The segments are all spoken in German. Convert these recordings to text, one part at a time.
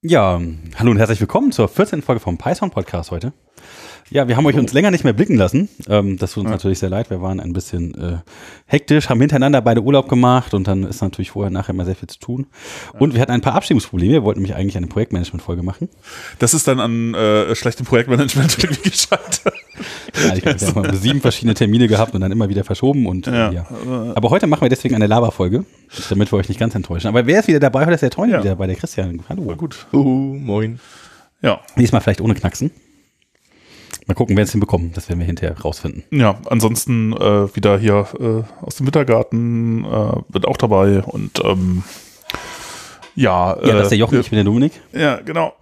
Ja, hallo und herzlich willkommen zur 14. Folge vom Python Podcast heute. Ja, wir haben euch uns länger nicht mehr blicken lassen. Ähm, das tut uns ja. natürlich sehr leid. Wir waren ein bisschen äh, hektisch, haben hintereinander beide Urlaub gemacht und dann ist natürlich vorher nachher immer sehr viel zu tun. Und wir hatten ein paar Abstimmungsprobleme. Wir wollten nämlich eigentlich eine Projektmanagement-Folge machen. Das ist dann an äh, schlechtem Projektmanagement irgendwie gescheitert. Ja, ich glaube, wir haben sieben verschiedene Termine gehabt und dann immer wieder verschoben. Und, ja. ja. Aber heute machen wir deswegen eine Laberfolge, damit wir euch nicht ganz enttäuschen. Aber wer ist wieder dabei? Heute ist der Tony ja. wieder bei der Christian. Hallo. Gut. Uhu, moin. Ja. Diesmal vielleicht ohne Knacksen. Mal gucken, wer es hinbekommen. Das werden wir hinterher rausfinden. Ja, ansonsten äh, wieder hier äh, aus dem Wintergarten äh, bin auch dabei und ähm, ja. Ja, das ist der Jochen, äh, ich bin der Dominik. Ja, genau.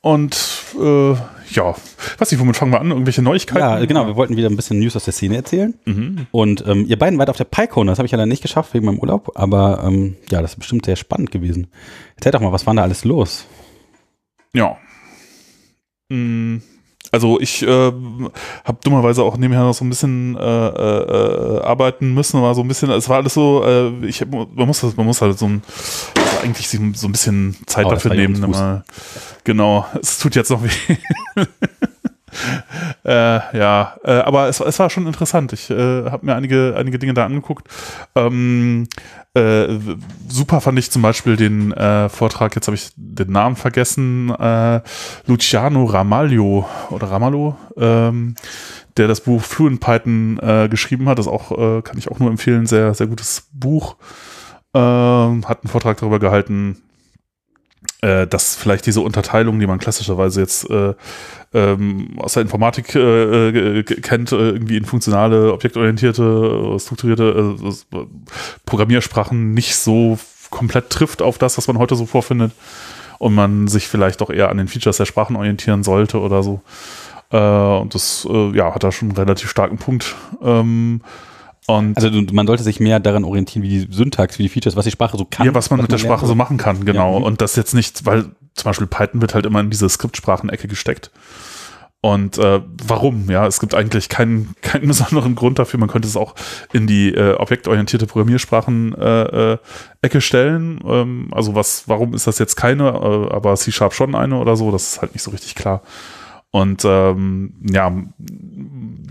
Und äh, ja, weiß nicht, womit fangen wir an? Irgendwelche Neuigkeiten? Ja, genau. Wir wollten wieder ein bisschen News aus der Szene erzählen. Mhm. Und ähm, ihr beiden wart auf der PyCon. Das habe ich ja dann nicht geschafft wegen meinem Urlaub. Aber ähm, ja, das ist bestimmt sehr spannend gewesen. Erzähl doch mal, was war da alles los? Ja. Mhm. Also ich äh, habe dummerweise auch nebenher noch so ein bisschen äh, äh, arbeiten müssen, war so ein bisschen, es war alles so, äh, ich man muss man muss halt so ein also eigentlich so ein bisschen Zeit oh, dafür nehmen. Genau, es tut jetzt noch weh. äh, ja, äh, aber es, es war schon interessant. Ich äh, habe mir einige, einige Dinge da angeguckt. Ähm, äh, super fand ich zum Beispiel den äh, Vortrag, jetzt habe ich den Namen vergessen, äh, Luciano Ramalho oder Ramalho, ähm, der das Buch Fluent Python geschrieben hat. Das auch, kann ich auch nur empfehlen, sehr, sehr gutes Buch. Ähm, hat einen Vortrag darüber gehalten, dass vielleicht diese Unterteilung, die man klassischerweise jetzt äh, ähm, aus der Informatik äh, äh kennt, äh, irgendwie in funktionale, objektorientierte, strukturierte äh, Programmiersprachen nicht so komplett trifft auf das, was man heute so vorfindet und man sich vielleicht doch eher an den Features der Sprachen orientieren sollte oder so. Äh, und das ja, hat da schon einen relativ starken Punkt. Ähm, und also man sollte sich mehr daran orientieren, wie die Syntax, wie die Features, was die Sprache so kann. Ja, was man was mit man der Sprache so machen kann, genau. Ja. Und das jetzt nicht, weil zum Beispiel Python wird halt immer in diese Skriptsprachenecke gesteckt. Und äh, warum? Ja, es gibt eigentlich keinen, keinen besonderen Grund dafür. Man könnte es auch in die äh, objektorientierte Programmiersprachen-Ecke äh, äh, stellen. Ähm, also was, warum ist das jetzt keine, äh, aber C-Sharp schon eine oder so? Das ist halt nicht so richtig klar. Und ähm, ja,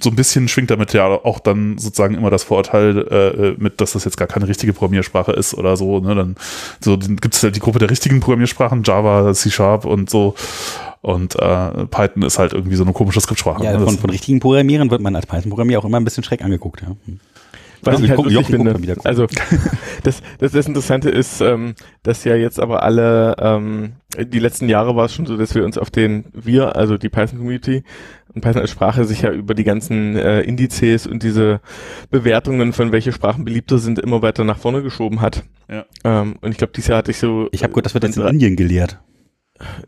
so ein bisschen schwingt damit ja auch dann sozusagen immer das Vorurteil äh, mit, dass das jetzt gar keine richtige Programmiersprache ist oder so. Ne? Dann so gibt es halt die Gruppe der richtigen Programmiersprachen, Java, C Sharp und so. Und äh, Python ist halt irgendwie so eine komische Skriptsprache. Ja, ne? von, von richtigen Programmieren wird man als Python-Programmierer auch immer ein bisschen schräg angeguckt. Ja. Hm. Was ich halt gucken, lustig finde. Also das, das, das Interessante ist, ähm, dass ja jetzt aber alle, ähm, die letzten Jahre war es schon so, dass wir uns auf den, wir, also die Python-Community und Python als Sprache sich ja über die ganzen äh, Indizes und diese Bewertungen von welche Sprachen beliebter sind immer weiter nach vorne geschoben hat. Ja. Ähm, und ich glaube, dieses Jahr hatte ich so. Ich habe gehört, das wird jetzt in Indien gelehrt.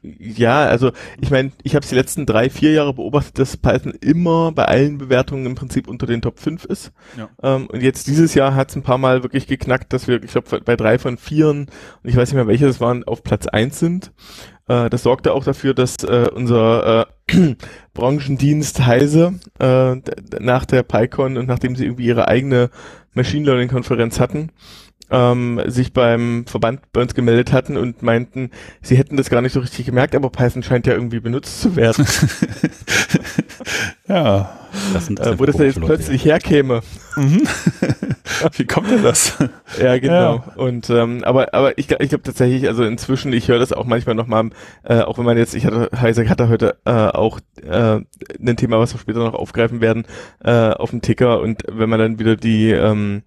Ja, also ich meine, ich habe die letzten drei, vier Jahre beobachtet, dass Python immer bei allen Bewertungen im Prinzip unter den Top 5 ist. Ja. Ähm, und jetzt dieses Jahr hat es ein paar Mal wirklich geknackt, dass wir, ich glaube, bei drei von vieren, und ich weiß nicht mehr welche das waren, auf Platz eins sind. Äh, das sorgte auch dafür, dass äh, unser äh, Branchendienst Heise äh, nach der PyCon und nachdem sie irgendwie ihre eigene Machine Learning Konferenz hatten, ähm, sich beim Verband bei uns gemeldet hatten und meinten, sie hätten das gar nicht so richtig gemerkt, aber Python scheint ja irgendwie benutzt zu werden. ja. Das sind, das äh, wo das dann jetzt plötzlich herkäme. Mhm. Wie kommt denn das? ja, genau. Ja. Und ähm, aber aber ich, ich glaube tatsächlich, also inzwischen, ich höre das auch manchmal nochmal, äh, auch wenn man jetzt, ich hatte, Heise hatte heute äh, auch äh, ein Thema, was wir später noch aufgreifen werden, äh, auf dem Ticker und wenn man dann wieder die ähm,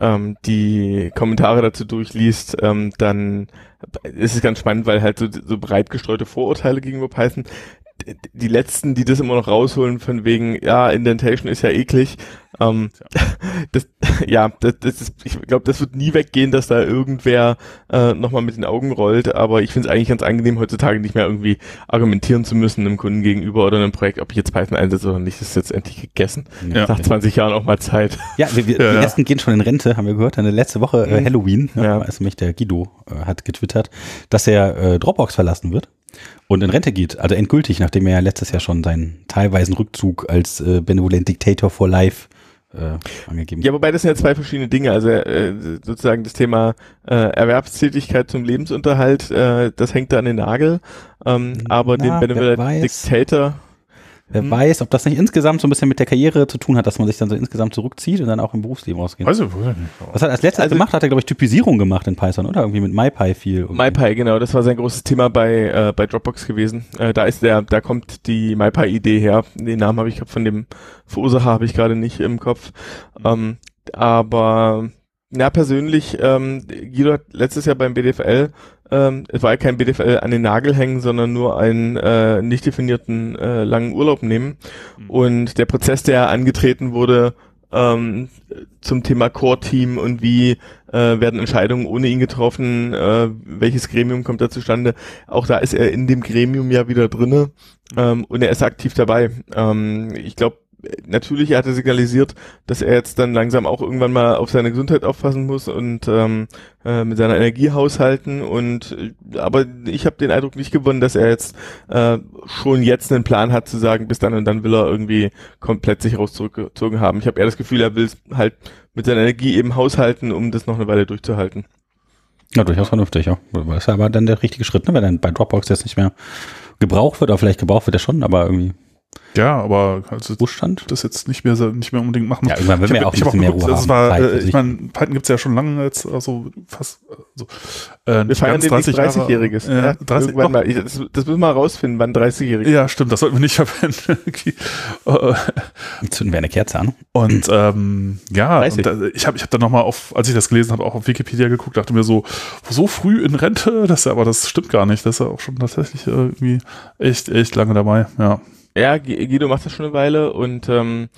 ähm, die Kommentare dazu durchliest, ähm, dann ist es ganz spannend, weil halt so, so breit gestreute Vorurteile gegenüber Python die letzten, die das immer noch rausholen von wegen, ja, Indentation ist ja eklig. Ähm, das, ja, das, das ist, ich glaube, das wird nie weggehen, dass da irgendwer äh, nochmal mit den Augen rollt, aber ich finde es eigentlich ganz angenehm, heutzutage nicht mehr irgendwie argumentieren zu müssen einem Kunden gegenüber oder einem Projekt, ob ich jetzt Python einsetze oder nicht, das ist jetzt endlich gegessen. Ja. Nach 20 Jahren auch mal Zeit. Ja, wir, wir, ja, die ersten gehen schon in Rente, haben wir gehört. Eine letzte Woche äh, mhm. Halloween, ja. also mich der Guido äh, hat getwittert, dass er äh, Dropbox verlassen wird und in Rente geht. Also endgültig, nachdem er ja letztes Jahr schon seinen teilweisen Rückzug als äh, Benevolent Dictator for Life äh, angegeben. Ja, wobei das sind ja zwei verschiedene Dinge. Also äh, sozusagen das Thema äh, Erwerbstätigkeit zum Lebensunterhalt, äh, das hängt da an den Nagel. Ähm, aber Na, den Benevolent. Dictator, Wer Hm. weiß, ob das nicht insgesamt so ein bisschen mit der Karriere zu tun hat, dass man sich dann so insgesamt zurückzieht und dann auch im Berufsleben rausgeht. Nicht. Was hat er als letztes Also- gemacht? Hat er, glaube ich, Typisierung gemacht in Python, oder? Irgendwie mit MyPy viel. irgendwie. MyPy, genau, das war sein großes Thema bei, äh, bei Dropbox gewesen. Äh, da ist der, da kommt die MyPy-Idee her. Den Namen habe ich grad von dem Verursacher habe ich gerade nicht im Kopf. Ähm, aber ja, persönlich, ähm, Guido hat letztes Jahr beim BDFL, ähm, es war ja kein BDFL an den Nagel hängen, sondern nur einen äh, nicht definierten äh, langen Urlaub nehmen. Mhm. Und der Prozess, der angetreten wurde, ähm, zum Thema Core-Team und wie äh, werden Entscheidungen ohne ihn getroffen, äh, welches Gremium kommt da zustande. Auch da ist er in dem Gremium ja wieder drinne ähm, und er ist aktiv dabei. Ähm, ich glaube, natürlich er hatte signalisiert, dass er jetzt dann langsam auch irgendwann mal auf seine Gesundheit aufpassen muss und ähm, äh, mit seiner Energie haushalten und äh, aber ich habe den Eindruck nicht gewonnen, dass er jetzt äh, schon jetzt einen Plan hat zu sagen, bis dann und dann will er irgendwie komplett sich raus zurückgezogen haben. Ich habe eher das Gefühl, er will halt mit seiner Energie eben haushalten, um das noch eine Weile durchzuhalten. Ja, durchaus vernünftig, ja. Das ist aber dann der richtige Schritt, ne? wenn dann bei Dropbox jetzt nicht mehr gebraucht wird, oder vielleicht gebraucht wird er schon, aber irgendwie Ja, aber also Ruhestand. das jetzt nicht mehr so- nicht mehr unbedingt machen muss. Ja, irgendwann ja hab- auch ich ein bisschen mehr geguckt, Ruhe das haben, War, Zeit für äh, ich meine, Python gibt's ja schon lange jetzt, also fast also, äh, nicht Wir feiern ganz den 30 Jahre. 30-Jähriges. Ja, Ja, 30, irgendwann doch. mal. Ich, das, das müssen wir mal rausfinden, wann 30-Jährig Ja, stimmt, das sollten wir nicht verwenden. Äh, Zünden wir eine Kerze an. Und ähm, ja, 30. und, äh, ich habe ich hab dann nochmal auf, als ich das gelesen habe, auch auf Wikipedia geguckt, dachte mir so, so früh in Rente, das ist ja, aber das stimmt gar nicht. Das ist ja auch schon tatsächlich äh, irgendwie echt, echt lange dabei. Ja. Ja, Gu- Guido macht das schon eine Weile und ähm,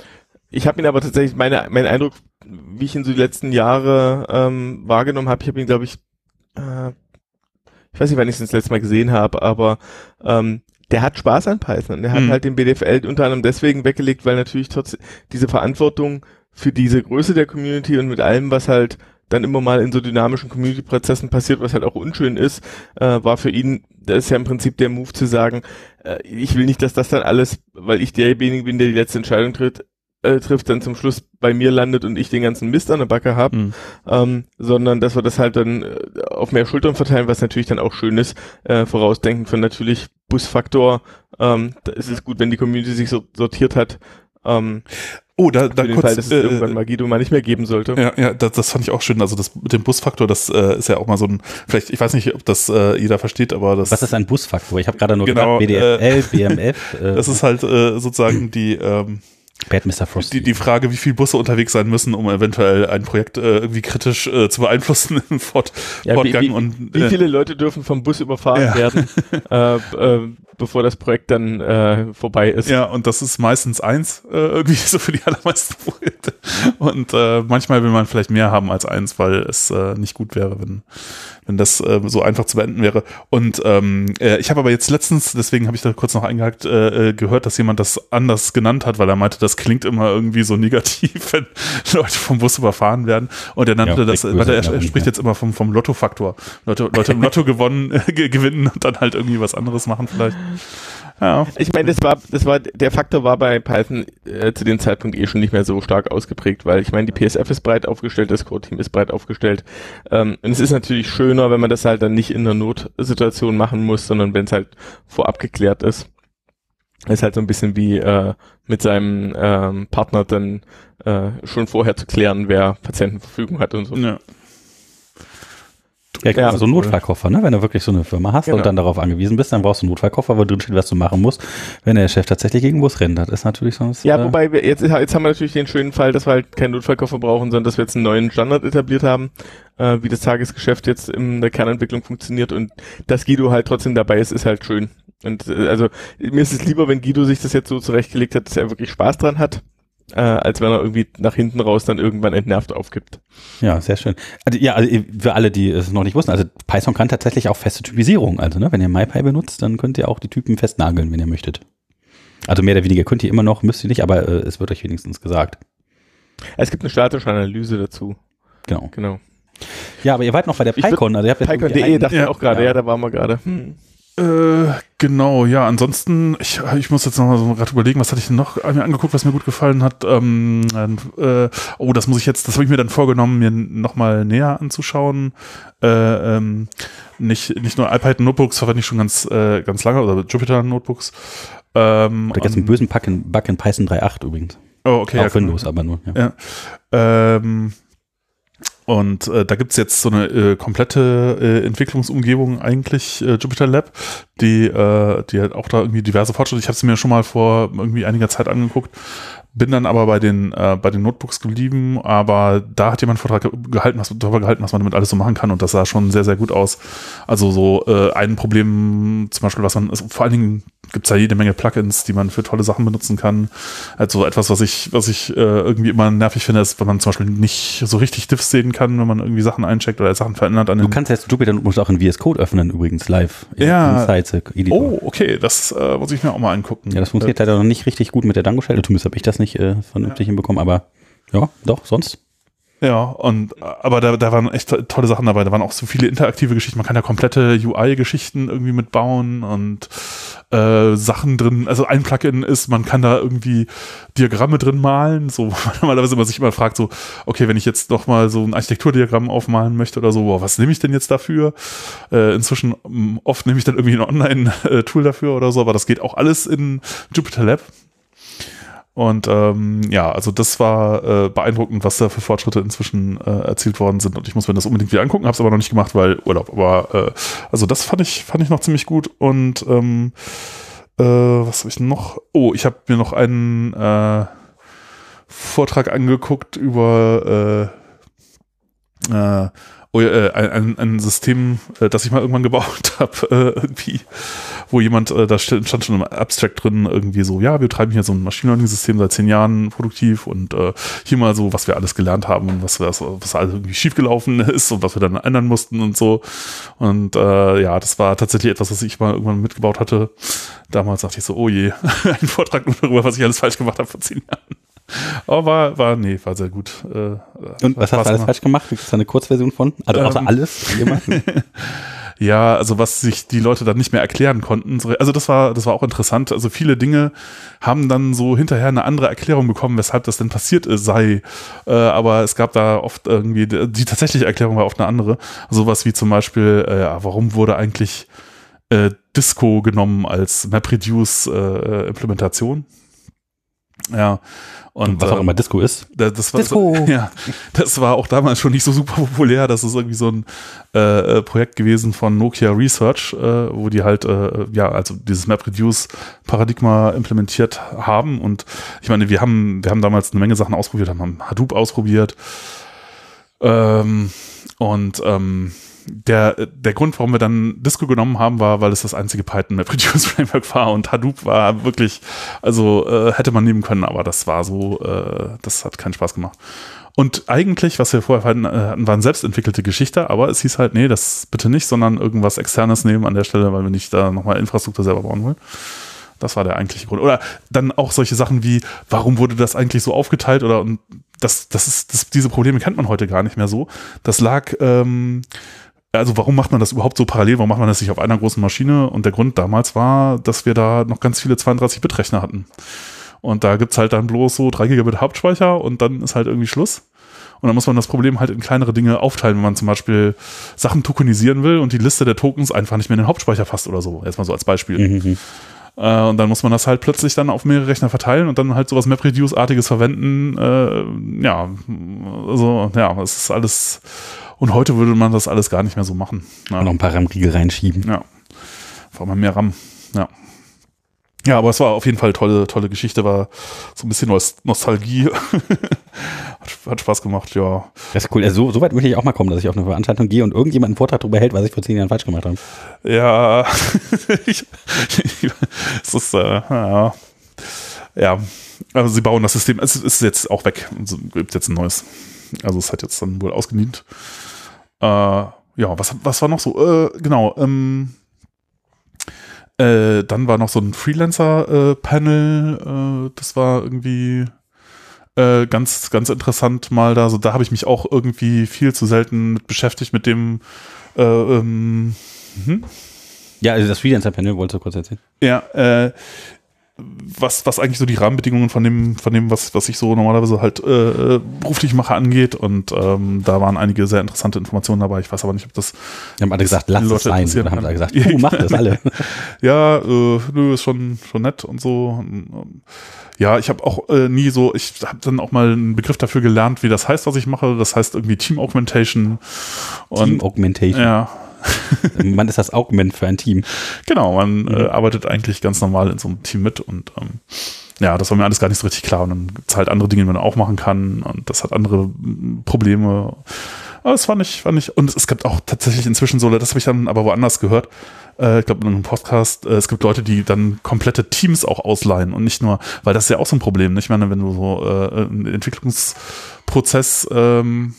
ich habe ihn aber tatsächlich, meine, mein Eindruck, wie ich ihn so die letzten Jahre ähm, wahrgenommen habe, ich habe ihn, glaube ich, äh, ich weiß nicht, wann ich ihn das letzte Mal gesehen habe, aber ähm, der hat Spaß an Python. Der hat Mhm. halt den BDFL unter anderem deswegen weggelegt, weil natürlich trotz diese Verantwortung für diese Größe der Community und mit allem, was halt dann immer mal in so dynamischen Community-Prozessen passiert, was halt auch unschön ist, äh, war für ihn, das ist ja im Prinzip der Move zu sagen, äh, ich will nicht, dass das dann alles, weil ich derjenige bin, der die letzte Entscheidung tritt, äh, trifft, dann zum Schluss bei mir landet und ich den ganzen Mist an der Backe habe, Mhm. ähm, sondern dass wir das halt dann äh, auf mehr Schultern verteilen, was natürlich dann auch schön ist, äh, vorausdenkend von natürlich Busfaktor, ähm, da ist es gut, wenn die Community sich so sortiert hat, ähm, Oh, da, da kurz. Fall, dass es äh, irgendwann mal Guido mal nicht mehr geben sollte. Ja, ja, das, das fand ich auch schön. Also das mit dem Busfaktor, das äh, ist ja auch mal so ein, vielleicht, ich weiß nicht, ob das äh, jeder versteht, aber das, Was ist ein Busfaktor? Ich habe gerade nur Genau, gedacht, BDFL, BMF, äh, das ist halt äh, sozusagen die, ähm, Bad Mr. Frosty. die, die Frage, wie viele Busse unterwegs sein müssen, um eventuell ein Projekt äh, irgendwie kritisch äh, zu beeinflussen im Fort, Ja, wie, Fortgang. wie, und, wie äh, viele Leute dürfen vom Bus überfahren Ja. werden, äh, äh, bevor das Projekt dann äh, vorbei ist? Ja, und das ist meistens eins, äh, irgendwie so für die allermeisten Projekte. Und äh, manchmal will man vielleicht mehr haben als eins, weil es äh, nicht gut wäre, wenn, wenn das äh, so einfach zu beenden wäre. Und ähm, äh, ich habe aber jetzt letztens, deswegen habe ich da kurz noch eingehakt, gehört, dass jemand das anders genannt hat, weil er meinte, das klingt immer irgendwie so negativ, wenn Leute vom Bus überfahren werden. Und er nannte Ja, das, weil er, er spricht jetzt immer vom, vom Lotto-Faktor. Leute, Leute im Lotto gewonnen, äh, ge- gewinnen und dann halt irgendwie was anderes machen vielleicht. Ja. Ich meine, das war, das war, der Faktor war bei Python äh, zu dem Zeitpunkt eh schon nicht mehr so stark ausgeprägt, weil ich meine, die PSF ist breit aufgestellt, das Core-Team ist breit aufgestellt. Ähm, und es ist natürlich schöner, wenn man das halt dann nicht in einer Notsituation machen muss, sondern wenn es halt vorab geklärt ist. ist halt so ein bisschen wie äh, mit seinem ähm, Partner dann äh, schon vorher zu klären, wer Patientenverfügung hat und so. ja. Ja, Ja. so ein Notfallkoffer, ne? Wenn du wirklich so eine Firma hast Genau. und dann darauf angewiesen bist, dann brauchst du einen Notfallkoffer, wo drin steht, was du machen musst. Wenn der Chef tatsächlich gegen Bus rennt, das ist natürlich sonst. Ja, äh, wobei wir jetzt, jetzt haben wir natürlich den schönen Fall, dass wir halt keinen Notfallkoffer brauchen, sondern dass wir jetzt einen neuen Standard etabliert haben, äh, wie das Tagesgeschäft jetzt in der Kernentwicklung funktioniert und dass Guido halt trotzdem dabei ist, ist halt schön. Und äh, also mir ist es lieber, wenn Guido sich das jetzt so zurechtgelegt hat, dass er wirklich Spaß dran hat, äh, als wenn er irgendwie nach hinten raus dann irgendwann entnervt aufgibt. Ja, sehr schön. Also, ja, also für alle, die es noch nicht wussten, also Python kann tatsächlich auch feste Typisierung. Also, ne, wenn ihr MyPy benutzt, dann könnt ihr auch die Typen festnageln, wenn ihr möchtet. Also mehr oder weniger könnt ihr immer noch, müsst ihr nicht, aber äh, es wird euch wenigstens gesagt. Es gibt eine statische Analyse dazu. Genau. Genau. Ja, aber ihr wart noch bei der PyCon. Also ihr habt PyCon.de ein- dachte ich Ja. auch gerade, Ja. ja. da waren wir gerade. Hm. Äh, genau, ja, ansonsten, ich, ich muss jetzt nochmal so gerade überlegen, was hatte ich denn noch mir angeguckt, was mir gut gefallen hat. Ähm, äh, oh, das muss ich jetzt, das habe ich mir dann vorgenommen, mir nochmal näher anzuschauen. Äh, ähm, nicht, nicht nur iPad Notebooks verwende ich schon ganz, äh, ganz lange, oder Jupyter Notebooks. Ähm, da gibt es einen bösen Bug in, Bug in Python 3.8 übrigens. Oh, okay. Auf ja, Windows, aber nur. Ja. ja. Ähm, und äh, da gibt's jetzt so eine äh, komplette äh, Entwicklungsumgebung eigentlich, äh, Jupyter Lab, die, äh, die halt auch da irgendwie diverse Fortschritte. Ich habe sie mir schon mal vor irgendwie einiger Zeit angeguckt, bin dann aber bei den, äh, bei den Notebooks geblieben, aber da hat jemand einen Vortrag gehalten, was, darüber gehalten, was man damit alles so machen kann und das sah schon sehr, sehr gut aus. Also so äh, ein Problem zum Beispiel, was man, ist, vor allen Dingen gibt es da jede Menge Plugins, die man für tolle Sachen benutzen kann. Also etwas, was ich, was ich äh, irgendwie immer nervig finde, ist, wenn man zum Beispiel nicht so richtig Diffs sehen kann, wenn man irgendwie Sachen eincheckt oder Sachen verändert. An du kannst jetzt Jupyter Notebooks auch in VS Code öffnen, übrigens live. Ja. oh, okay, das äh, muss ich mir auch mal angucken. Ja, das funktioniert leider noch nicht richtig gut mit der Dango-Shell. Zumindest habe ich das nicht äh, vernünftig ja. hinbekommen, aber ja, doch, sonst. Ja, und aber da, da waren echt tolle Sachen dabei. Da waren auch so viele interaktive Geschichten. Man kann ja komplette UI-Geschichten irgendwie mitbauen und äh, Sachen drin. Also ein Plugin ist, man kann da irgendwie Diagramme drin malen. So normalerweise man sich immer fragt, so, okay, wenn ich jetzt noch mal so ein Architekturdiagramm aufmalen möchte oder so, boah, was nehme ich denn jetzt dafür? Äh, inzwischen oft nehme ich dann irgendwie ein Online-Tool dafür oder so, aber das geht auch alles in Jupyter Lab. Und ähm, ja, also das war äh, beeindruckend, was da für Fortschritte inzwischen äh, erzielt worden sind. Und ich muss mir das unbedingt wieder angucken, habe es aber noch nicht gemacht, weil Urlaub. Aber äh, also das fand ich fand ich noch ziemlich gut. Und ähm, äh, was habe ich noch? Oh, ich habe mir noch einen äh, Vortrag angeguckt über äh, äh, ein, ein System, äh, das ich mal irgendwann gebaut habe, äh, irgendwie, wo jemand, äh, da stand schon im Abstract drin, irgendwie so, ja, wir treiben hier so ein Machine Learning-System seit zehn Jahren produktiv und äh, hier mal so, was wir alles gelernt haben und was, was, was alles irgendwie schiefgelaufen ist und was wir dann ändern mussten und so. Und äh, ja, das war tatsächlich etwas, was ich mal irgendwann mitgebaut hatte. Damals dachte ich so, oh je, ein Vortrag nur darüber, was ich alles falsch gemacht habe vor zehn Jahren. Aber war, war, nee, war sehr gut. Äh, und was hast du alles falsch gemacht? Gibt es da eine Kurzversion von? Also außer ähm, alles? ja, also was sich die Leute dann nicht mehr erklären konnten. Also das war, das war auch interessant. Also viele Dinge haben dann so hinterher eine andere Erklärung bekommen, weshalb das denn passiert sei. Äh, aber es gab da oft irgendwie, die tatsächliche Erklärung war oft eine andere. Sowas wie zum Beispiel, äh, warum wurde eigentlich äh, Disco genommen als MapReduce-Implementation? Ja, und, was auch ähm, immer Disco ist. Das war, Disco. ja, das war auch damals schon nicht so super populär. Das ist irgendwie so ein äh, äh, Projekt gewesen von Nokia Research, äh, wo die halt, äh, ja, also dieses MapReduce-Paradigma implementiert haben. Und ich meine, wir haben, wir haben damals eine Menge Sachen ausprobiert, haben Hadoop ausprobiert. Ähm, und ähm, der, der Grund, warum wir dann Disco genommen haben, war, weil es das einzige Python MapReduce Framework war und Hadoop war wirklich, also äh, hätte man nehmen können, aber das war so, äh, das hat keinen Spaß gemacht. Und eigentlich, was wir vorher hatten, äh, waren selbstentwickelte Geschichte, aber es hieß halt, nee, das bitte nicht, sondern irgendwas externes nehmen an der Stelle, weil wir nicht da nochmal Infrastruktur selber bauen wollen. Das war der eigentliche Grund. Oder dann auch solche Sachen wie, warum wurde das eigentlich so aufgeteilt? Oder und das, das ist, das, diese Probleme kennt man heute gar nicht mehr so. Das lag ähm, also warum macht man das überhaupt so parallel? Warum macht man das nicht auf einer großen Maschine? Und der Grund damals war, dass wir da noch ganz viele 32-Bit-Rechner hatten. Und da gibt's halt dann bloß so 3 Gigabit Hauptspeicher und dann ist halt irgendwie Schluss. Und dann muss man das Problem halt in kleinere Dinge aufteilen, wenn man zum Beispiel Sachen tokenisieren will und die Liste der Tokens einfach nicht mehr in den Hauptspeicher fasst oder so. Erstmal so als Beispiel. Mhm. Äh, und dann muss man das halt plötzlich dann auf mehrere Rechner verteilen und dann halt sowas MapReduce-artiges verwenden. Äh, ja, also ja, es ist alles und heute würde man das alles gar nicht mehr so machen. Ja. Noch ein paar RAM-Riegel reinschieben. Ja. Vor allem mehr RAM. Ja. Ja, aber es war auf jeden Fall tolle, tolle Geschichte, war so ein bisschen Nostalgie. hat, hat, Spaß gemacht, ja. Das ist cool. Also so, so weit möchte ich auch mal kommen, dass ich auf eine Veranstaltung gehe und irgendjemand einen Vortrag darüber hält, was ich vor zehn Jahren falsch gemacht habe. Ja, ich, es ist, äh, ja. ja, also sie bauen das System, es ist jetzt auch weg, es gibt jetzt ein neues. Also es hat jetzt dann wohl ausgedient. Äh, ja, was, was war noch so? Äh, genau, ähm, äh, dann war noch so ein Freelancer-Panel, äh, das war irgendwie äh, ganz, ganz interessant mal da. So, da habe ich mich auch irgendwie viel zu selten mit beschäftigt mit dem äh, ähm, hm? Ja, also das Freelancer-Panel wolltest du kurz erzählen. Ja, äh, was, was eigentlich so die Rahmenbedingungen von dem, von dem, was, was ich so normalerweise halt äh, beruflich mache, angeht. Und ähm, da waren einige sehr interessante Informationen dabei. Ich weiß aber nicht, ob das. Die haben alle gesagt, lass Leute es sein. Oder haben alle gesagt, du mach das alle. Ja, äh, nö, ist schon, schon nett und so. Ja, ich habe auch äh, nie so, ich habe dann auch mal einen Begriff dafür gelernt, wie das heißt, was ich mache. Das heißt irgendwie Team Augmentation. Und Team Augmentation. ja, Man ist das Augment für ein Team. genau, man äh, arbeitet eigentlich ganz normal in so einem Team mit und ähm, ja, das war mir alles gar nicht so richtig klar. Und dann gibt's halt andere Dinge, die man auch machen kann und das hat andere Probleme. Aber das fand ich, fand ich, und es gibt auch tatsächlich inzwischen so, das habe ich dann aber woanders gehört, äh, ich glaube in einem Podcast, äh, es gibt Leute, die dann komplette Teams auch ausleihen und nicht nur, weil das ist ja auch so ein Problem, nicht? Ich meine, wenn du so äh, einen Entwicklungsprozess ähm,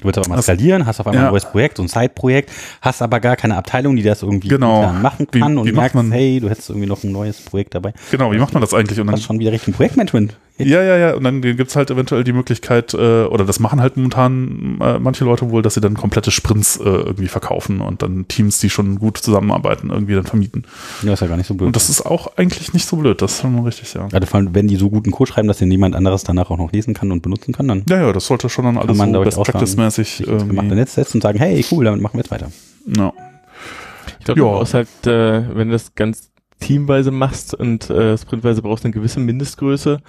Du willst aber mal Das- skalieren, hast auf einmal Ja. ein neues Projekt, so ein Side-Projekt, hast aber gar keine Abteilung, die das irgendwie Genau. machen Wie- kann wie und macht merkst, man- hey, du hättest irgendwie noch ein neues Projekt dabei. genau, wie macht man das eigentlich? Und dann Das ist schon wieder Richtung Projektmanagement. Ja, ja, ja. Und dann gibt's halt eventuell die Möglichkeit, äh, oder das machen halt momentan äh, manche Leute wohl, dass sie dann komplette Sprints äh, irgendwie verkaufen und dann Teams, die schon gut zusammenarbeiten, irgendwie dann vermieten. Ja, ist ja gar nicht so blöd. Und das ist auch eigentlich nicht so blöd, das ist schon richtig, ja. also vor allem, wenn die so guten Code schreiben, dass den niemand anderes danach auch noch lesen kann und benutzen kann, dann Ja, ja, das sollte schon dann alles man, so best practice-mäßig gemachte irgendwie. Netz setzen und sagen, hey, cool, damit machen wir jetzt weiter. Ja. Ich glaube, du brauchst halt, äh, wenn du das ganz teamweise machst und äh, sprintweise brauchst du eine gewisse Mindestgröße,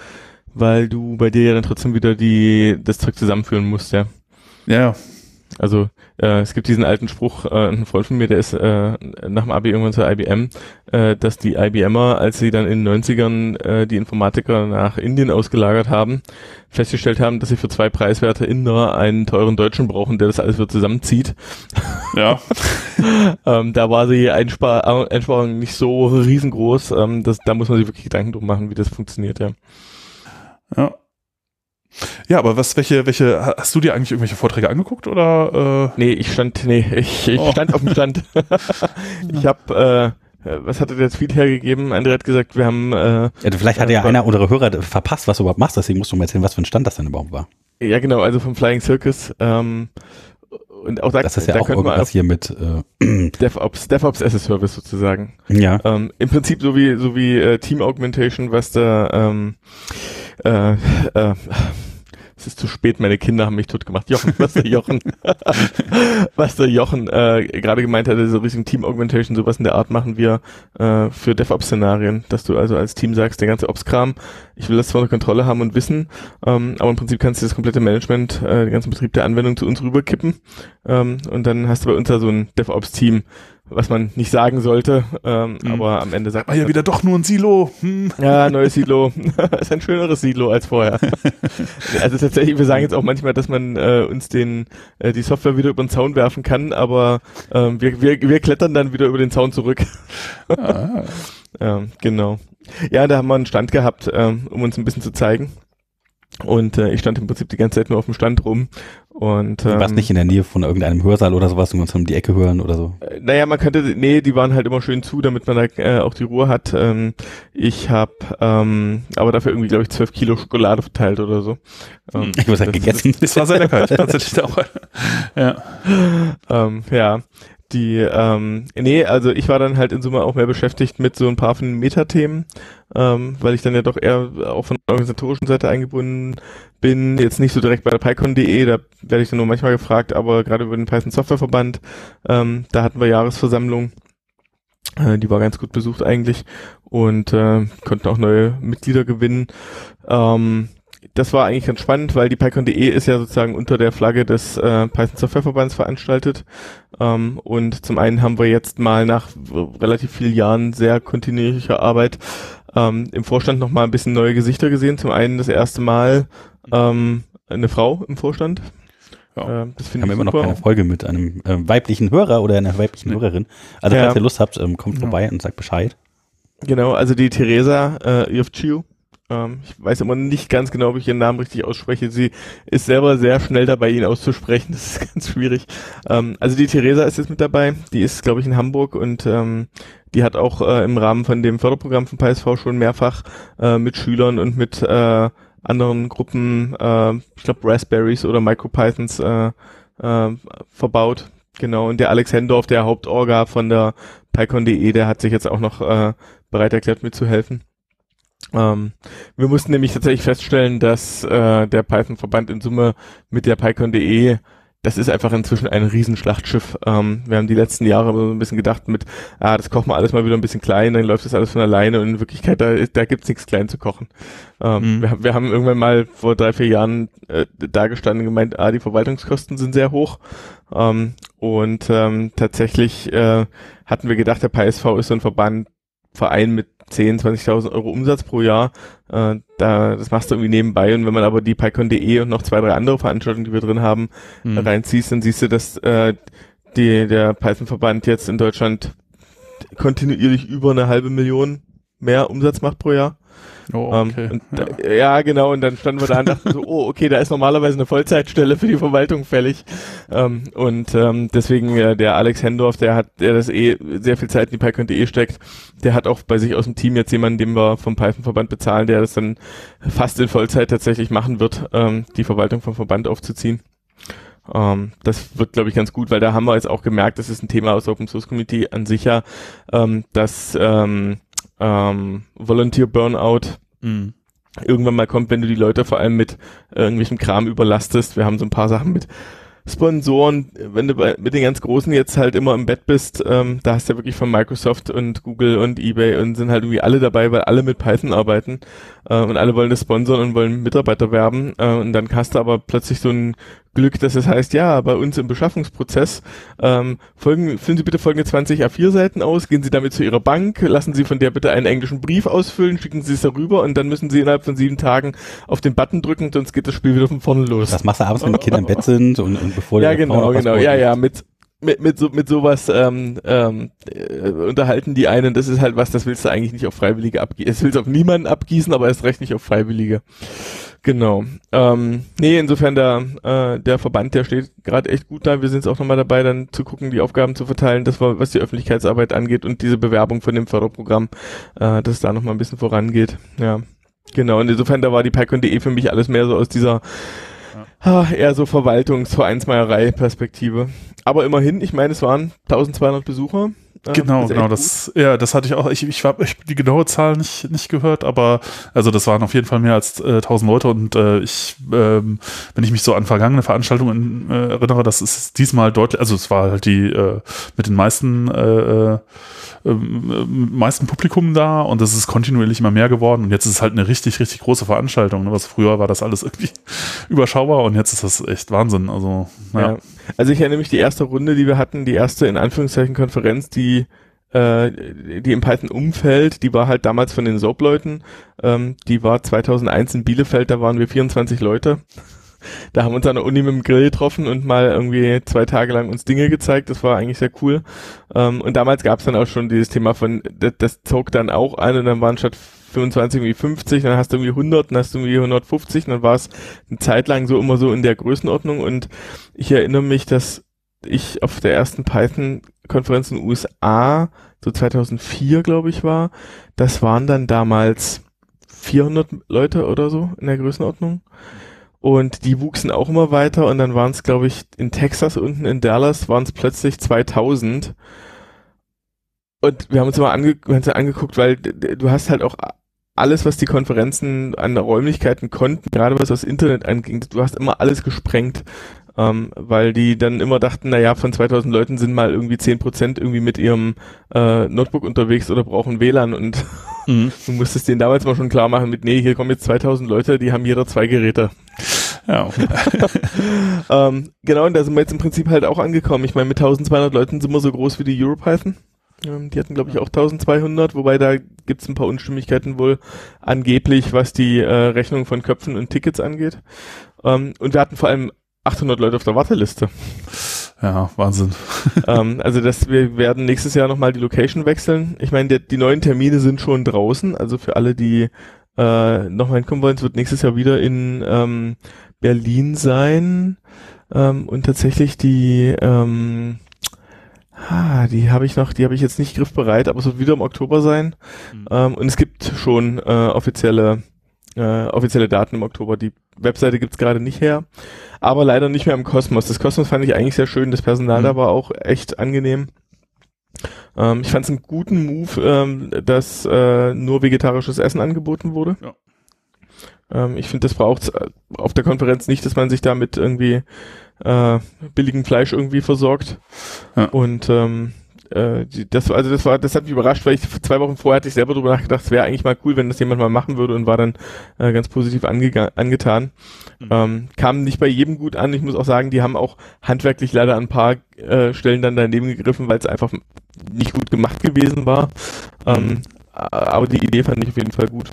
weil du bei dir ja dann trotzdem wieder die das Zeug zusammenführen musst, ja. ja. Also äh, es gibt diesen alten Spruch, äh, ein Freund von mir, der ist äh, nach dem Abi irgendwann zur IBM, äh, dass die IBMer, als sie dann in den 90ern äh, die Informatiker nach Indien ausgelagert haben, festgestellt haben, dass sie für zwei preiswerte Inder einen teuren Deutschen brauchen, der das alles wieder zusammenzieht. ja. ähm, da war die Einspar Einsparung nicht so riesengroß. Ähm, das, da muss man sich wirklich Gedanken drum machen, wie das funktioniert, ja. Ja. Ja, aber was, welche, welche, hast du dir eigentlich irgendwelche Vorträge angeguckt oder? Nee, ich stand, nee, ich, ich Oh. stand auf dem Stand. ich habe, äh, was hatte der Tweet hergegeben? André hat gesagt, wir haben, äh, Ja, vielleicht hat ja Ja, einer unserer Hörer verpasst, was du überhaupt machst, deswegen musst du mal erzählen, was für ein Stand das denn überhaupt war. ja genau, also vom Flying Circus. Ähm, und auch da, Das ist ja da auch könnte man irgendwas hier mit, äh, DevOps, DevOps as a Service sozusagen. ja. Ähm, Im Prinzip so wie so wie äh, Team Augmentation, was da ähm, äh, äh, es ist zu spät, meine Kinder haben mich tot gemacht. Jochen, was der Jochen, was der Jochen äh, gerade gemeint hatte, so Richtung Team Augmentation, sowas in der Art machen wir äh, für DevOps-Szenarien, dass du also als Team sagst, der ganze Ops-Kram, ich will das zwar unter Kontrolle haben und wissen, ähm, aber im Prinzip kannst du das komplette Management, äh, den ganzen Betrieb der Anwendung zu uns rüberkippen. Ähm, und dann hast du bei uns da so ein DevOps-Team, was man nicht sagen sollte, ähm, Mhm. aber am Ende sagt Ah ja, wieder doch nur ein Silo. Hm. ja, neues Silo. ist ein schöneres Silo als vorher. also tatsächlich, wir sagen jetzt auch manchmal, dass man äh, uns den äh, die Software wieder über den Zaun werfen kann, aber ähm, wir, wir, wir klettern dann wieder über den Zaun zurück. Ah, ähm, genau. Ja, da haben wir einen Stand gehabt, ähm, um uns ein bisschen zu zeigen. Und äh, ich stand im Prinzip die ganze Zeit nur auf dem Stand rum. Und Du ähm, warst nicht in der Nähe von irgendeinem Hörsaal oder sowas und uns um die Ecke hören oder so. Äh, Naja, man könnte, nee, die waren halt immer schön zu, damit man da äh, auch die Ruhe hat. Ähm, ich habe ähm, aber dafür irgendwie, glaube ich, zwölf Kilo Schokolade verteilt oder so. Ähm, Ich habe es halt das- gegessen. das war sehr lecker. Tatsächlich auch. Ja. ähm, ja, die, ähm, nee, also ich war dann halt in Summe auch mehr beschäftigt mit so ein paar von den Metathemen, ähm, weil ich dann ja doch eher auch von der organisatorischen Seite eingebunden bin, jetzt nicht so direkt bei der PyCon.de, da werde ich dann nur manchmal gefragt, aber gerade über den Python Softwareverband, ähm, da hatten wir Jahresversammlung, äh, die war ganz gut besucht eigentlich und äh, konnten auch neue Mitglieder gewinnen. Ähm, das war eigentlich ganz spannend, weil die PyCon.de ist ja sozusagen unter der Flagge des äh, Python Softwareverbands veranstaltet. Ähm, und zum einen haben wir jetzt mal nach relativ vielen Jahren sehr kontinuierlicher Arbeit ähm, im Vorstand noch mal ein bisschen neue Gesichter gesehen. Zum einen das erste Mal ähm, eine Frau im Vorstand. Ja. Ähm, das Wir finde haben ich immer noch super. keine Folge mit einem äh, weiblichen Hörer oder einer weiblichen Hörerin. Also Ja. falls ihr Lust habt, ähm, kommt Ja. vorbei und sagt Bescheid. Genau, also die Theresa äh, Iovciu. Ähm, ich weiß immer nicht ganz genau, ob ich ihren Namen richtig ausspreche. Sie ist selber sehr schnell dabei, ihn auszusprechen. Das ist ganz schwierig. Ähm, also die Theresa ist jetzt mit dabei. Die ist, glaube ich, in Hamburg und ähm, die hat auch äh, im Rahmen von dem Förderprogramm von PSV schon mehrfach äh, mit Schülern und mit äh, anderen Gruppen, äh, ich glaube Raspberries oder MicroPythons äh, äh, verbaut. genau. Und der Alex Hendorf, der Hauptorga von der PyCon.de, der hat sich jetzt auch noch äh, bereit erklärt mitzuhelfen. Ähm, wir mussten nämlich tatsächlich feststellen, dass äh, der Python-Verband in Summe mit der PyCon.de das ist einfach inzwischen ein Riesenschlachtschiff. Ähm, wir haben die letzten Jahre so ein bisschen gedacht mit, ah, das kochen wir alles mal wieder ein bisschen klein, dann läuft das alles von alleine und in Wirklichkeit, da, da gibt's nichts klein zu kochen. Ähm, mhm. wir, wir, haben irgendwann mal vor drei, vier Jahren äh, da gestanden und gemeint, ah, die Verwaltungskosten sind sehr hoch. Ähm, und ähm, tatsächlich äh, hatten wir gedacht, der PSV ist so ein Verband, Verein mit 10, 20.000 Euro Umsatz pro Jahr. Äh, da, das machst du irgendwie nebenbei. Und wenn man aber die PyCon.de und noch zwei, drei andere Veranstaltungen, die wir drin haben, mhm. reinziehst, dann siehst du, dass äh, die, der Python-Verband jetzt in Deutschland kontinuierlich über eine halbe Million mehr Umsatz macht pro Jahr. Oh, ähm, okay. Ähm, ja. Da, ja. genau, und dann standen wir da und dachten so, oh, okay, da ist normalerweise eine Vollzeitstelle für die Verwaltung fällig. Ähm, und ähm, deswegen äh, der Alex Hendorf, der hat, der das eh sehr viel Zeit in die PyCon.de steckt, der hat auch bei sich aus dem Team jetzt jemanden, den wir vom Python-Verband bezahlen, der das dann fast in Vollzeit tatsächlich machen wird, ähm, die Verwaltung vom Verband aufzuziehen. Ähm, das wird, glaube ich, ganz gut, weil da haben wir jetzt auch gemerkt, das ist ein Thema aus der Open Source Community an sich ja, ähm, dass ähm, ähm, Volunteer Burnout mhm. irgendwann mal kommt, wenn du die Leute vor allem mit äh, irgendwelchem Kram überlastest. Wir haben so ein paar Sachen mit Sponsoren, wenn du bei, mit den ganz Großen jetzt halt immer im Bett bist, ähm, da hast du ja wirklich von Microsoft und Google und eBay und sind halt irgendwie alle dabei, weil alle mit Python arbeiten äh, und alle wollen das sponsern und wollen Mitarbeiter werben äh, und dann hast du aber plötzlich so ein Glück, dass es heißt, ja, bei uns im Beschaffungsprozess ähm, folgen, füllen Sie bitte folgende 20 A4-Seiten aus, gehen Sie damit zu Ihrer Bank, lassen Sie von der bitte einen englischen Brief ausfüllen, schicken Sie es darüber und dann müssen Sie innerhalb von sieben Tagen auf den Button drücken, sonst geht das Spiel wieder von vorne los. Das machst du abends, wenn die Kinder im Bett sind und, und bevor Ja, genau, genau, ja, ja, mit mit, mit, so, mit sowas ähm, ähm, äh, unterhalten die einen, das ist halt was, das willst du eigentlich nicht auf Freiwillige abgießen. Es willst auf niemanden abgießen, aber erst recht nicht auf Freiwillige. Genau. Ähm, nee, insofern der, äh, der Verband, der steht gerade echt gut da. Wir sind jetzt auch nochmal dabei, dann zu gucken, die Aufgaben zu verteilen, das war, was die Öffentlichkeitsarbeit angeht und diese Bewerbung von dem Förderprogramm, äh, dass da nochmal ein bisschen vorangeht. Ja. Genau. Und insofern, da war die PyCon.de für mich alles mehr so aus dieser ja. ah, eher so Verwaltungsvereinsmeierei-Perspektive. Aber immerhin, ich meine, es waren 1200 Besucher. Genau, genau, das, ja, das hatte ich auch, ich, ich habe die genaue Zahl nicht, nicht gehört, aber also das waren auf jeden Fall mehr als äh, 1000 Leute und äh, ich, ähm, wenn ich mich so an vergangene Veranstaltungen äh, erinnere, das ist diesmal deutlich, also es war halt die äh, mit den meisten äh, äh, ähm, meisten Publikum da und es ist kontinuierlich immer mehr geworden und jetzt ist es halt eine richtig, richtig große Veranstaltung. Ne? Was früher war das alles irgendwie überschaubar und jetzt ist das echt Wahnsinn. Also, ja. ja. Also ich erinnere mich, die erste Runde, die wir hatten, die erste in Anführungszeichen Konferenz, die äh, die im Python-Umfeld, die war halt damals von den Soap-Leuten, ähm, die war 2001 in Bielefeld, da waren wir 24 Leute. Da haben uns an der Uni mit dem Grill getroffen und mal irgendwie zwei Tage lang uns Dinge gezeigt. Das war eigentlich sehr cool. Ähm, und damals gab es dann auch schon dieses Thema von, das, das zog dann auch ein und dann waren statt 25 irgendwie 50, dann hast du irgendwie 100, dann hast du irgendwie 150, dann war es eine Zeit lang so immer so in der Größenordnung und ich erinnere mich, dass ich auf der ersten Python-Konferenz in den USA, so 2004 glaube ich war, das waren dann damals 400 Leute oder so in der Größenordnung. Und die wuchsen auch immer weiter und dann waren es, glaube ich, in Texas unten in Dallas waren es plötzlich 2000. Und wir haben uns mal ange angeguckt, weil du hast halt auch alles, was die Konferenzen an Räumlichkeiten konnten, gerade was das Internet anging, du hast immer alles gesprengt, ähm, weil die dann immer dachten, na ja, von 2000 Leuten sind mal irgendwie 10% irgendwie mit ihrem äh, Notebook unterwegs oder brauchen WLAN und mhm. du musstest denen damals mal schon klar machen mit, nee, hier kommen jetzt 2000 Leute, die haben jeder zwei Geräte. Ja. ähm, genau, und da sind wir jetzt im Prinzip halt auch angekommen. Ich meine, mit 1200 Leuten sind wir so groß wie die Europython. Ähm, die hatten, glaube ich, auch 1200, wobei da gibt's ein paar Unstimmigkeiten wohl angeblich, was die äh, Rechnung von Köpfen und Tickets angeht. Ähm, und wir hatten vor allem 800 Leute auf der Warteliste. Ja, Wahnsinn. ähm, also das, wir werden nächstes Jahr nochmal die Location wechseln. Ich meine, die neuen Termine sind schon draußen. Also für alle, die äh, nochmal hinkommen wollen, es wird nächstes Jahr wieder in ähm, Berlin sein. Ähm, und tatsächlich die, ähm, ah, die habe ich noch, die habe ich jetzt nicht griffbereit, aber es wird wieder im Oktober sein. Mhm. Ähm, und es gibt schon äh, offizielle äh, offizielle Daten im Oktober, die Webseite gibt's gerade nicht her. Aber leider nicht mehr im Kosmos. Das Kosmos fand ich eigentlich sehr schön. Das Personal Mhm. da war auch echt angenehm. Ähm, ich fand es einen guten Move, ähm, dass äh, nur vegetarisches Essen angeboten wurde. Ja. Ähm, ich finde, das braucht auf der Konferenz nicht, dass man sich da mit irgendwie äh, billigem Fleisch irgendwie versorgt. Ja. Und ähm, äh, die, das also das war das hat mich überrascht, weil ich zwei Wochen vorher hatte ich selber drüber nachgedacht, es wäre eigentlich mal cool, wenn das jemand mal machen würde und war dann äh, ganz positiv angetan. Mhm. Ähm, kam nicht bei jedem gut an. Ich muss auch sagen, die haben auch handwerklich leider an ein paar äh, Stellen dann daneben gegriffen, weil es einfach nicht gut gemacht gewesen war. Ähm, aber die Idee fand ich auf jeden Fall gut.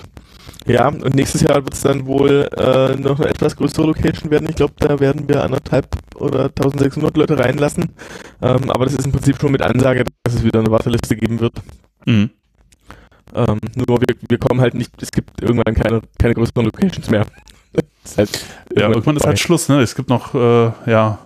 Ja, und nächstes Jahr wird es dann wohl äh, noch eine etwas größere Location werden. Ich glaube, da werden wir anderthalb oder 1600 Leute reinlassen. Ähm, aber das ist im Prinzip schon mit Ansage, dass es wieder eine Warteliste geben wird. Mhm. Ähm, nur wir, wir kommen halt nicht, es gibt irgendwann keine, keine größeren Locations mehr. Halt Ja, irgendwann ist halt. Schluss, ne? Es gibt noch, äh, ja,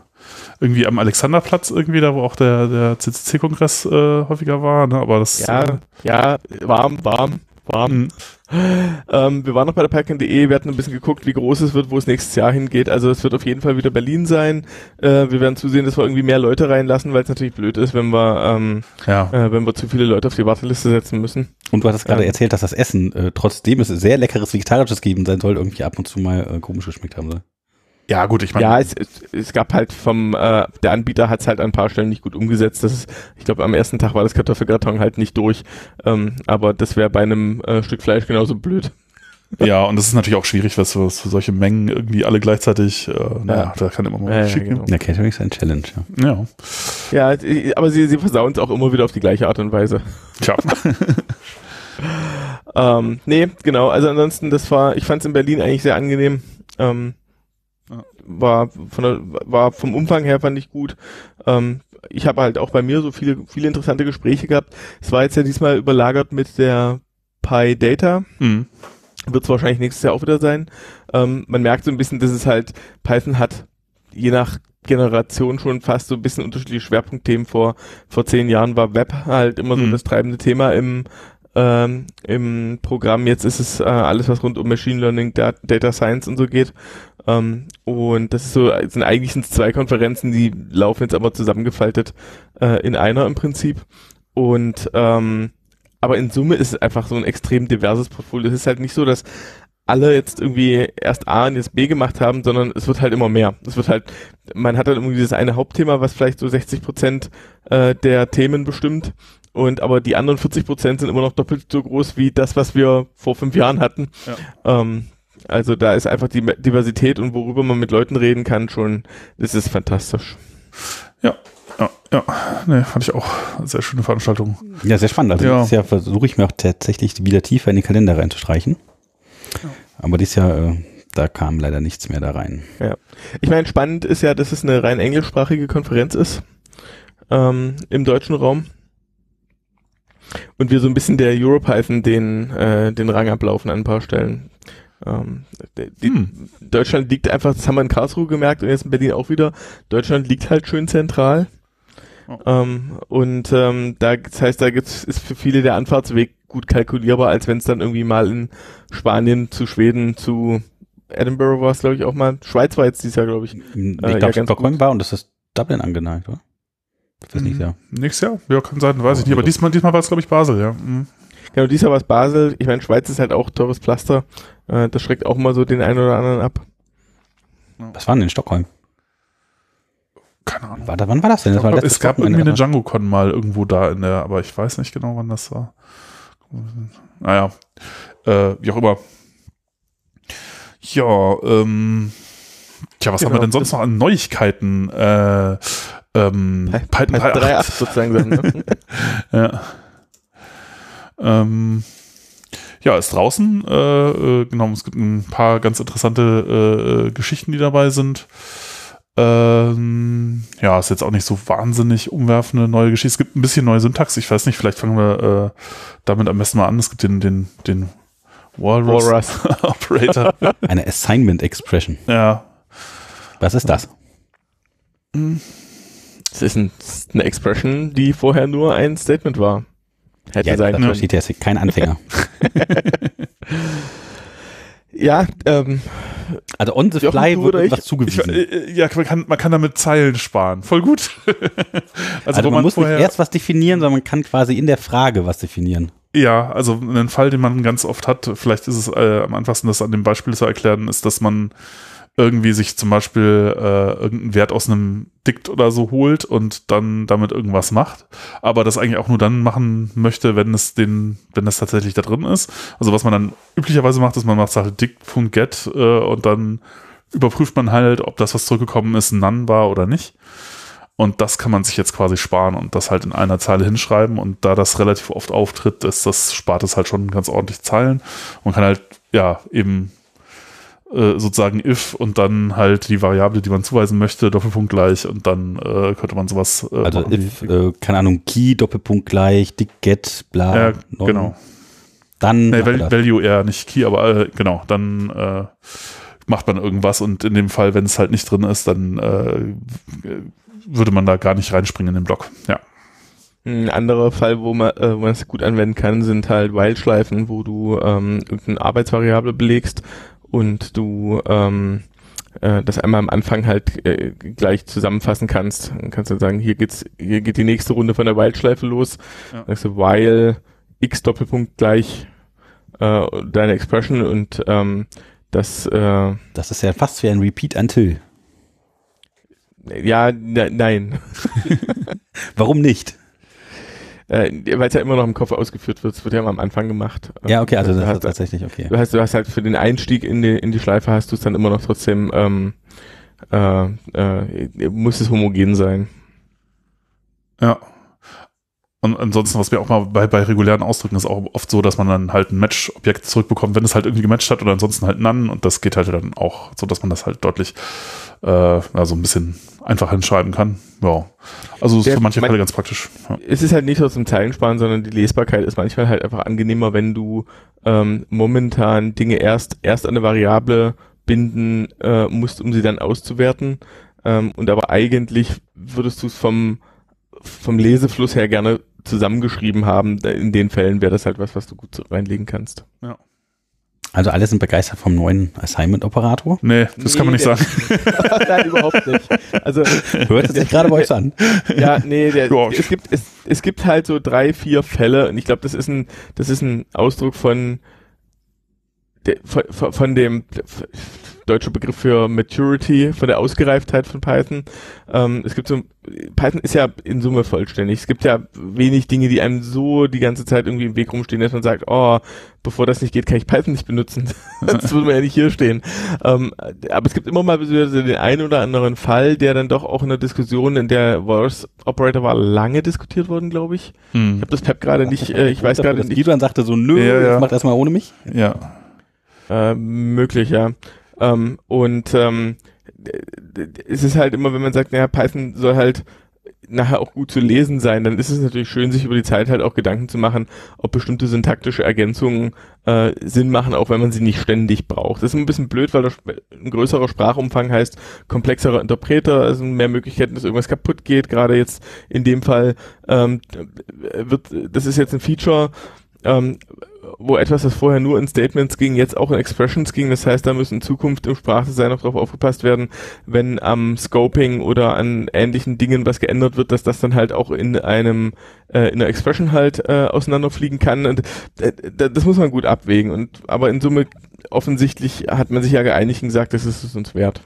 irgendwie am Alexanderplatz irgendwie, da wo auch der, der CCC-Kongress äh, häufiger war, ne? Aber das. Ja, ja, warm, warm, warm. mh. Ähm, wir waren noch bei der Packend.de, wir hatten ein bisschen geguckt, wie groß es wird, wo es nächstes Jahr hingeht. Also es wird auf jeden Fall wieder Berlin sein. Äh, wir werden zusehen, dass wir irgendwie mehr Leute reinlassen, weil es natürlich blöd ist, wenn wir, ähm, ja. äh, wenn wir zu viele Leute auf die Warteliste setzen müssen. Und du hattest gerade Ähm. erzählt, dass das Essen, äh, trotzdem es sehr leckeres vegetarisches geben sein soll, irgendwie ab und zu mal äh, komisch geschmeckt haben soll. Ja, gut, ich meine. Ja, es, es, es gab halt vom, äh, der Anbieter hat es halt an ein paar Stellen nicht gut umgesetzt. Das ist, ich glaube, am ersten Tag war das Kartoffelkarton halt nicht durch. Ähm, aber das wäre bei einem äh, Stück Fleisch genauso blöd. Ja, und das ist natürlich auch schwierig, was, was für solche Mengen irgendwie alle gleichzeitig, äh, naja, da kann immer mal Ja, ja, schick genau. Ja, Catering ist ein Challenge, ja. Ja, Ja, äh, aber sie, sie versauen es auch immer wieder auf die gleiche Art und Weise. tja. Ähm, nee, genau. Also ansonsten, das war, ich fand es in Berlin eigentlich sehr angenehm. Ähm, Ja. War von der, war vom Umfang her fand ich gut. Ähm, ich habe halt auch bei mir so viele, viele interessante Gespräche gehabt. Es war jetzt ja diesmal überlagert mit der Pi Data. Mhm. Wird es wahrscheinlich nächstes Jahr auch wieder sein. Ähm, man merkt so ein bisschen, dass es halt, Python hat je nach Generation schon fast so ein bisschen unterschiedliche Schwerpunktthemen. Vor, vor zehn Jahren war Web halt immer so Mhm. das treibende Thema im, ähm, im Programm. Jetzt ist es äh, alles, was rund um Machine Learning, Dat Data Science und so geht. Ähm, und das ist so, sind eigentlich sind's zwei Konferenzen, die laufen jetzt aber zusammengefaltet äh, in einer im Prinzip. Und ähm, aber in Summe ist es einfach so ein extrem diverses Portfolio. Es ist halt nicht so, dass alle jetzt irgendwie erst A und jetzt B gemacht haben, sondern es wird halt immer mehr. Es wird halt, man hat dann irgendwie dieses eine Hauptthema, was vielleicht so 60 Prozent äh, der Themen bestimmt. Und aber die anderen 40 Prozent sind immer noch doppelt so groß wie das, was wir vor fünf Jahren hatten. Ähm, also da ist einfach die Diversität und worüber man mit Leuten reden kann schon, das ist fantastisch. Ja, ja, ja. Nee, fand ich auch eine sehr schöne Veranstaltung. Ja, sehr spannend. Also Ja. dieses Jahr versuche ich mir auch tatsächlich wieder tiefer in den Kalender reinzustreichen. Aber dieses Jahr, äh, da kam leider nichts mehr da rein. Ich meine, spannend ist ja, dass es eine rein englischsprachige Konferenz ist ähm, im deutschen Raum. Und wir so ein bisschen der EuroPython den, äh, den Rang ablaufen an ein paar Stellen. Ähm, die, Hm. Deutschland liegt einfach, das haben wir in Karlsruhe gemerkt und jetzt in Berlin auch wieder, Deutschland liegt halt schön zentral. Oh. Ähm, und ähm, da, das heißt, da gibt's, ist für viele der Anfahrtsweg gut kalkulierbar, als wenn es dann irgendwie mal in Spanien zu Schweden zu Edinburgh war es, glaube ich, auch mal. Schweiz war jetzt dieses Jahr, glaube ich. Ich ja, glaube, ganz Stockholm war und das ist Dublin angeneigt, oder? Ist das nicht Mhm. so? Nächstes Jahr? Ja, kann sein, weiß ich Ja, nicht. Aber diesmal, diesmal war es, glaube ich, Basel, ja. Mhm. Genau, dieser war es Basel. Ich meine, Schweiz ist halt auch teures Pflaster. Äh, das schreckt auch mal so den einen oder anderen ab. Was war denn in Stockholm? Keine Ahnung. War da, wann war das denn? Das war es gab Wochenende, irgendwie eine? Django-Con mal irgendwo da in der, aber ich weiß nicht genau, wann das war. Naja, äh, wie auch immer. Ja, ähm, tja, was haben Genau, wir denn sonst noch an Neuigkeiten? Äh, ähm, Python Halt 3.8. 3.8 sozusagen. Ne? Ja. Ähm, ja, ist draußen. Äh, äh, genau, es gibt ein paar ganz interessante äh, äh, Geschichten, die dabei sind. Ähm, ja, ist jetzt auch nicht so wahnsinnig umwerfende neue Geschichte. Es gibt ein bisschen neue Syntax. Ich weiß nicht, vielleicht fangen wir äh, damit am besten mal an. Es gibt den, den, den Walrus, Walrus. Operator. Eine Assignment Expression. ja. Was ist das? Das ist, ein, eine Expression, die vorher nur ein Statement war. Hätte Ja, sein können. versteht ja kein Anfänger. Ja, ähm, Also on the Jochen, fly du wird ich? was Ich, zugewiesen. äh, ja, man kann, man kann damit Zeilen sparen. Voll gut. also wo man, muss nicht erst was definieren, sondern man kann quasi in der Frage was definieren. Ja, also ein Fall, den man ganz oft hat, vielleicht ist es äh, am einfachsten, das an dem Beispiel zu erklären, ist, dass man irgendwie sich zum Beispiel äh, irgendeinen Wert aus einem Dikt oder so holt und dann damit irgendwas macht, aber das eigentlich auch nur dann machen möchte, wenn es den, wenn das tatsächlich da drin ist. Also was man dann üblicherweise macht, ist, man macht halt dict.get äh, und dann überprüft man halt, ob das, was zurückgekommen ist, none war oder nicht. Und das kann man sich jetzt quasi sparen und das halt in einer Zeile hinschreiben. Und da das relativ oft auftritt, ist das, spart es halt schon ganz ordentlich Zeilen. Man kann halt, ja, eben äh, sozusagen if und dann halt die Variable, die man zuweisen möchte, Doppelpunkt gleich und dann äh, könnte man sowas äh, Also machen if, wie- äh, keine Ahnung, key, Doppelpunkt gleich, dick, get, bla. Ja, non. genau. Dann Nee, macht er Val. Value eher nicht Key, aber äh, genau, dann äh, macht man irgendwas und in dem Fall, wenn es halt nicht drin ist, dann äh, würde man da gar nicht reinspringen in den Block. Ja. Ein anderer Fall, wo man, äh, wo man es gut anwenden kann, sind halt While-Schleifen, wo du ähm, irgendeine Arbeitsvariable belegst und du ähm, äh, das einmal am Anfang halt äh, gleich zusammenfassen kannst. Dann kannst du sagen, hier geht's, hier geht die nächste Runde von der While-Schleife los. Ja. Sagst du while x Doppelpunkt gleich äh, deine Expression und ähm, das äh, Das ist ja fast wie ein Repeat until. ja, ne, nein. Warum nicht? Äh, Weil es ja immer noch im Kopf ausgeführt wird. Es wird ja immer am Anfang gemacht. Ja, okay, also du das ist tatsächlich okay. du hast, du hast halt für den Einstieg in die, in die Schleife hast du es dann immer noch trotzdem, ähm, äh, äh, muss es homogen sein. Ja. Und ansonsten, was wir auch mal bei, bei regulären Ausdrücken ist auch oft so, dass man dann halt ein Match-Objekt zurückbekommt, wenn es halt irgendwie gematcht hat oder ansonsten halt none und das geht halt dann auch so, dass man das halt deutlich äh, also ein bisschen einfacher hinschreiben kann. Ja. Also ist Der- für manche Fälle ganz praktisch. Ja. Es ist halt nicht nur zum Zeilensparen, sondern die Lesbarkeit ist manchmal halt einfach angenehmer, wenn du ähm, momentan Dinge erst, erst an eine Variable binden äh, musst, um sie dann auszuwerten. Ähm, und aber eigentlich würdest du es vom, vom Lesefluss her gerne zusammengeschrieben haben. In den Fällen wäre das halt was, was du gut reinlegen kannst. Also alle sind begeistert vom neuen Assignment-Operator. Nee, das kann man nicht sagen. Nein, überhaupt nicht. Also Hört es sich gerade bei euch an? ja, nee, der, Ja, es gibt es, es gibt halt so drei, vier Fälle und ich glaube, das ist ein das ist ein Ausdruck von der, von, von von dem deutsche Begriff für Maturity, von der Ausgereiftheit von Python. Ähm, es gibt so Python ist ja in Summe vollständig. Es gibt ja wenig Dinge, die einem so die ganze Zeit irgendwie im Weg rumstehen, dass man sagt, oh, bevor das nicht geht, kann ich Python nicht benutzen. das würde man ja nicht hier stehen. Ähm, aber es gibt immer mal so den einen oder anderen Fall, der dann doch auch in der Diskussion, in der Voice Operator war, lange diskutiert worden, glaube ich. Ich Hm. habe das Pep gerade nicht, äh, ich weiß gerade nicht, Liedwan sagte so, nö, Ja, ja. das macht erstmal ohne mich. Ja. äh, möglich, ja. Ähm, und ähm, es ist halt immer, wenn man sagt, naja, Python soll halt nachher auch gut zu lesen sein, dann ist es natürlich schön, sich über die Zeit halt auch Gedanken zu machen, ob bestimmte syntaktische Ergänzungen äh, Sinn machen, auch wenn man sie nicht ständig braucht. Das ist ein bisschen blöd, weil ein größerer Sprachumfang heißt komplexerer Interpreter, also mehr Möglichkeiten, dass irgendwas kaputt geht. Gerade jetzt in dem Fall ähm, wird, das ist jetzt ein Feature, ähm, wo etwas, das vorher nur in Statements ging, jetzt auch in Expressions ging. Das heißt, da müssen in Zukunft im Sprachdesign auch darauf aufgepasst werden, wenn am Scoping oder an ähnlichen Dingen was geändert wird, dass das dann halt auch in einem äh, in der Expression halt äh, auseinanderfliegen kann. Und äh, da- das muss man gut abwägen. Und aber in Summe offensichtlich hat man sich ja geeinigt und gesagt, das ist es uns wert.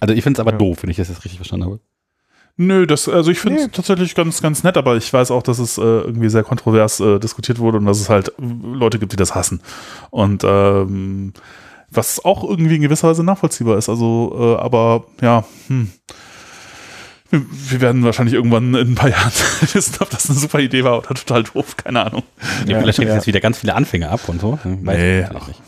Also ich finde es aber Ja. doof, wenn ich das jetzt richtig verstanden habe. Nö, das, also ich finde es Nee. tatsächlich ganz, ganz nett, aber ich weiß auch, dass es äh, irgendwie sehr kontrovers äh, diskutiert wurde und dass es halt Leute gibt, die das hassen. Und ähm, was auch irgendwie in gewisser Weise nachvollziehbar ist. Also, äh, aber ja, hm. Wir, wir werden wahrscheinlich irgendwann in ein paar Jahren wissen, ob das eine super Idee war oder total doof, keine Ahnung. Ja, vielleicht schickt ja. jetzt wieder ganz viele Anfänger ab und so. Weiß Nee, nicht.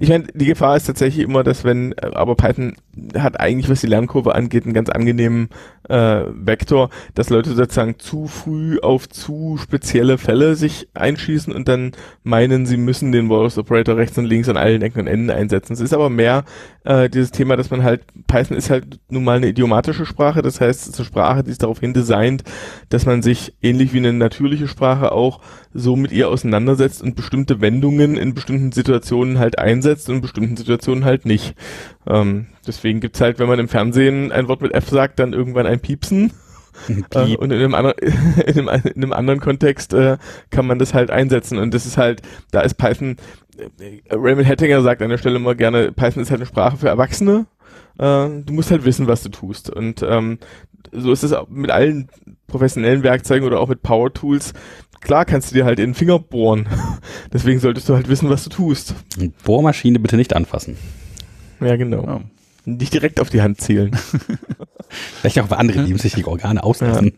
Ich meine, die Gefahr ist tatsächlich immer, dass wenn, äh, aber Python hat eigentlich, was die Lernkurve angeht, einen ganz angenehmen äh, Vektor, dass Leute sozusagen zu früh auf zu spezielle Fälle sich einschießen und dann meinen, sie müssen den Walrus Operator rechts und links an allen Ecken und Enden einsetzen. Es ist aber mehr äh, dieses Thema, dass man halt, Python ist halt nun mal eine idiomatische Sprache, das heißt, es ist eine Sprache, die ist darauf hin designt, dass man sich ähnlich wie eine natürliche Sprache auch so mit ihr auseinandersetzt und bestimmte Wendungen in bestimmten Situationen halt einsetzt und in bestimmten Situationen halt nicht. Ähm, deswegen gibt's halt, wenn man im Fernsehen ein Wort mit F sagt, dann irgendwann ein Piepsen. Äh, und in einem, anderen, in, einem, in einem anderen Kontext äh, kann man das halt einsetzen. Und das ist halt, da ist Python, äh, Raymond Hettinger sagt an der Stelle immer gerne, Python ist halt eine Sprache für Erwachsene. Äh, du musst halt wissen, was du tust. Und ähm, so ist es auch mit allen professionellen Werkzeugen oder auch mit Power Tools. Klar kannst du dir halt in den Finger bohren. Deswegen solltest du halt wissen, was du tust. Bohrmaschine bitte nicht anfassen. Ja, genau. Ja. Nicht direkt auf die Hand zielen. Vielleicht auch andere lebenswichtige Organe auslassen.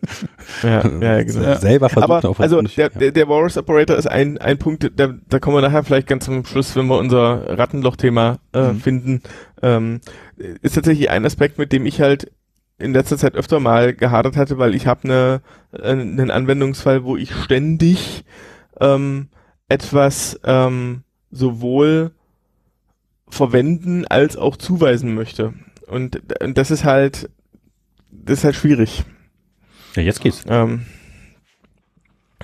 ja, ja, genau. Ja. Selber versuchen Aber auf also der, der, der Walrus Operator ist ein, ein Punkt, da, da kommen wir nachher vielleicht ganz zum Schluss, wenn wir unser Rattenloch-Thema äh, Mhm. finden. Ähm, ist tatsächlich ein Aspekt, mit dem ich halt in letzter Zeit öfter mal gehadert hatte, weil ich habe eine, äh, einen Anwendungsfall, wo ich ständig ähm, etwas ähm, sowohl verwenden als auch zuweisen möchte. Und, und das ist halt, das ist halt schwierig. ja, jetzt geht's. Ähm,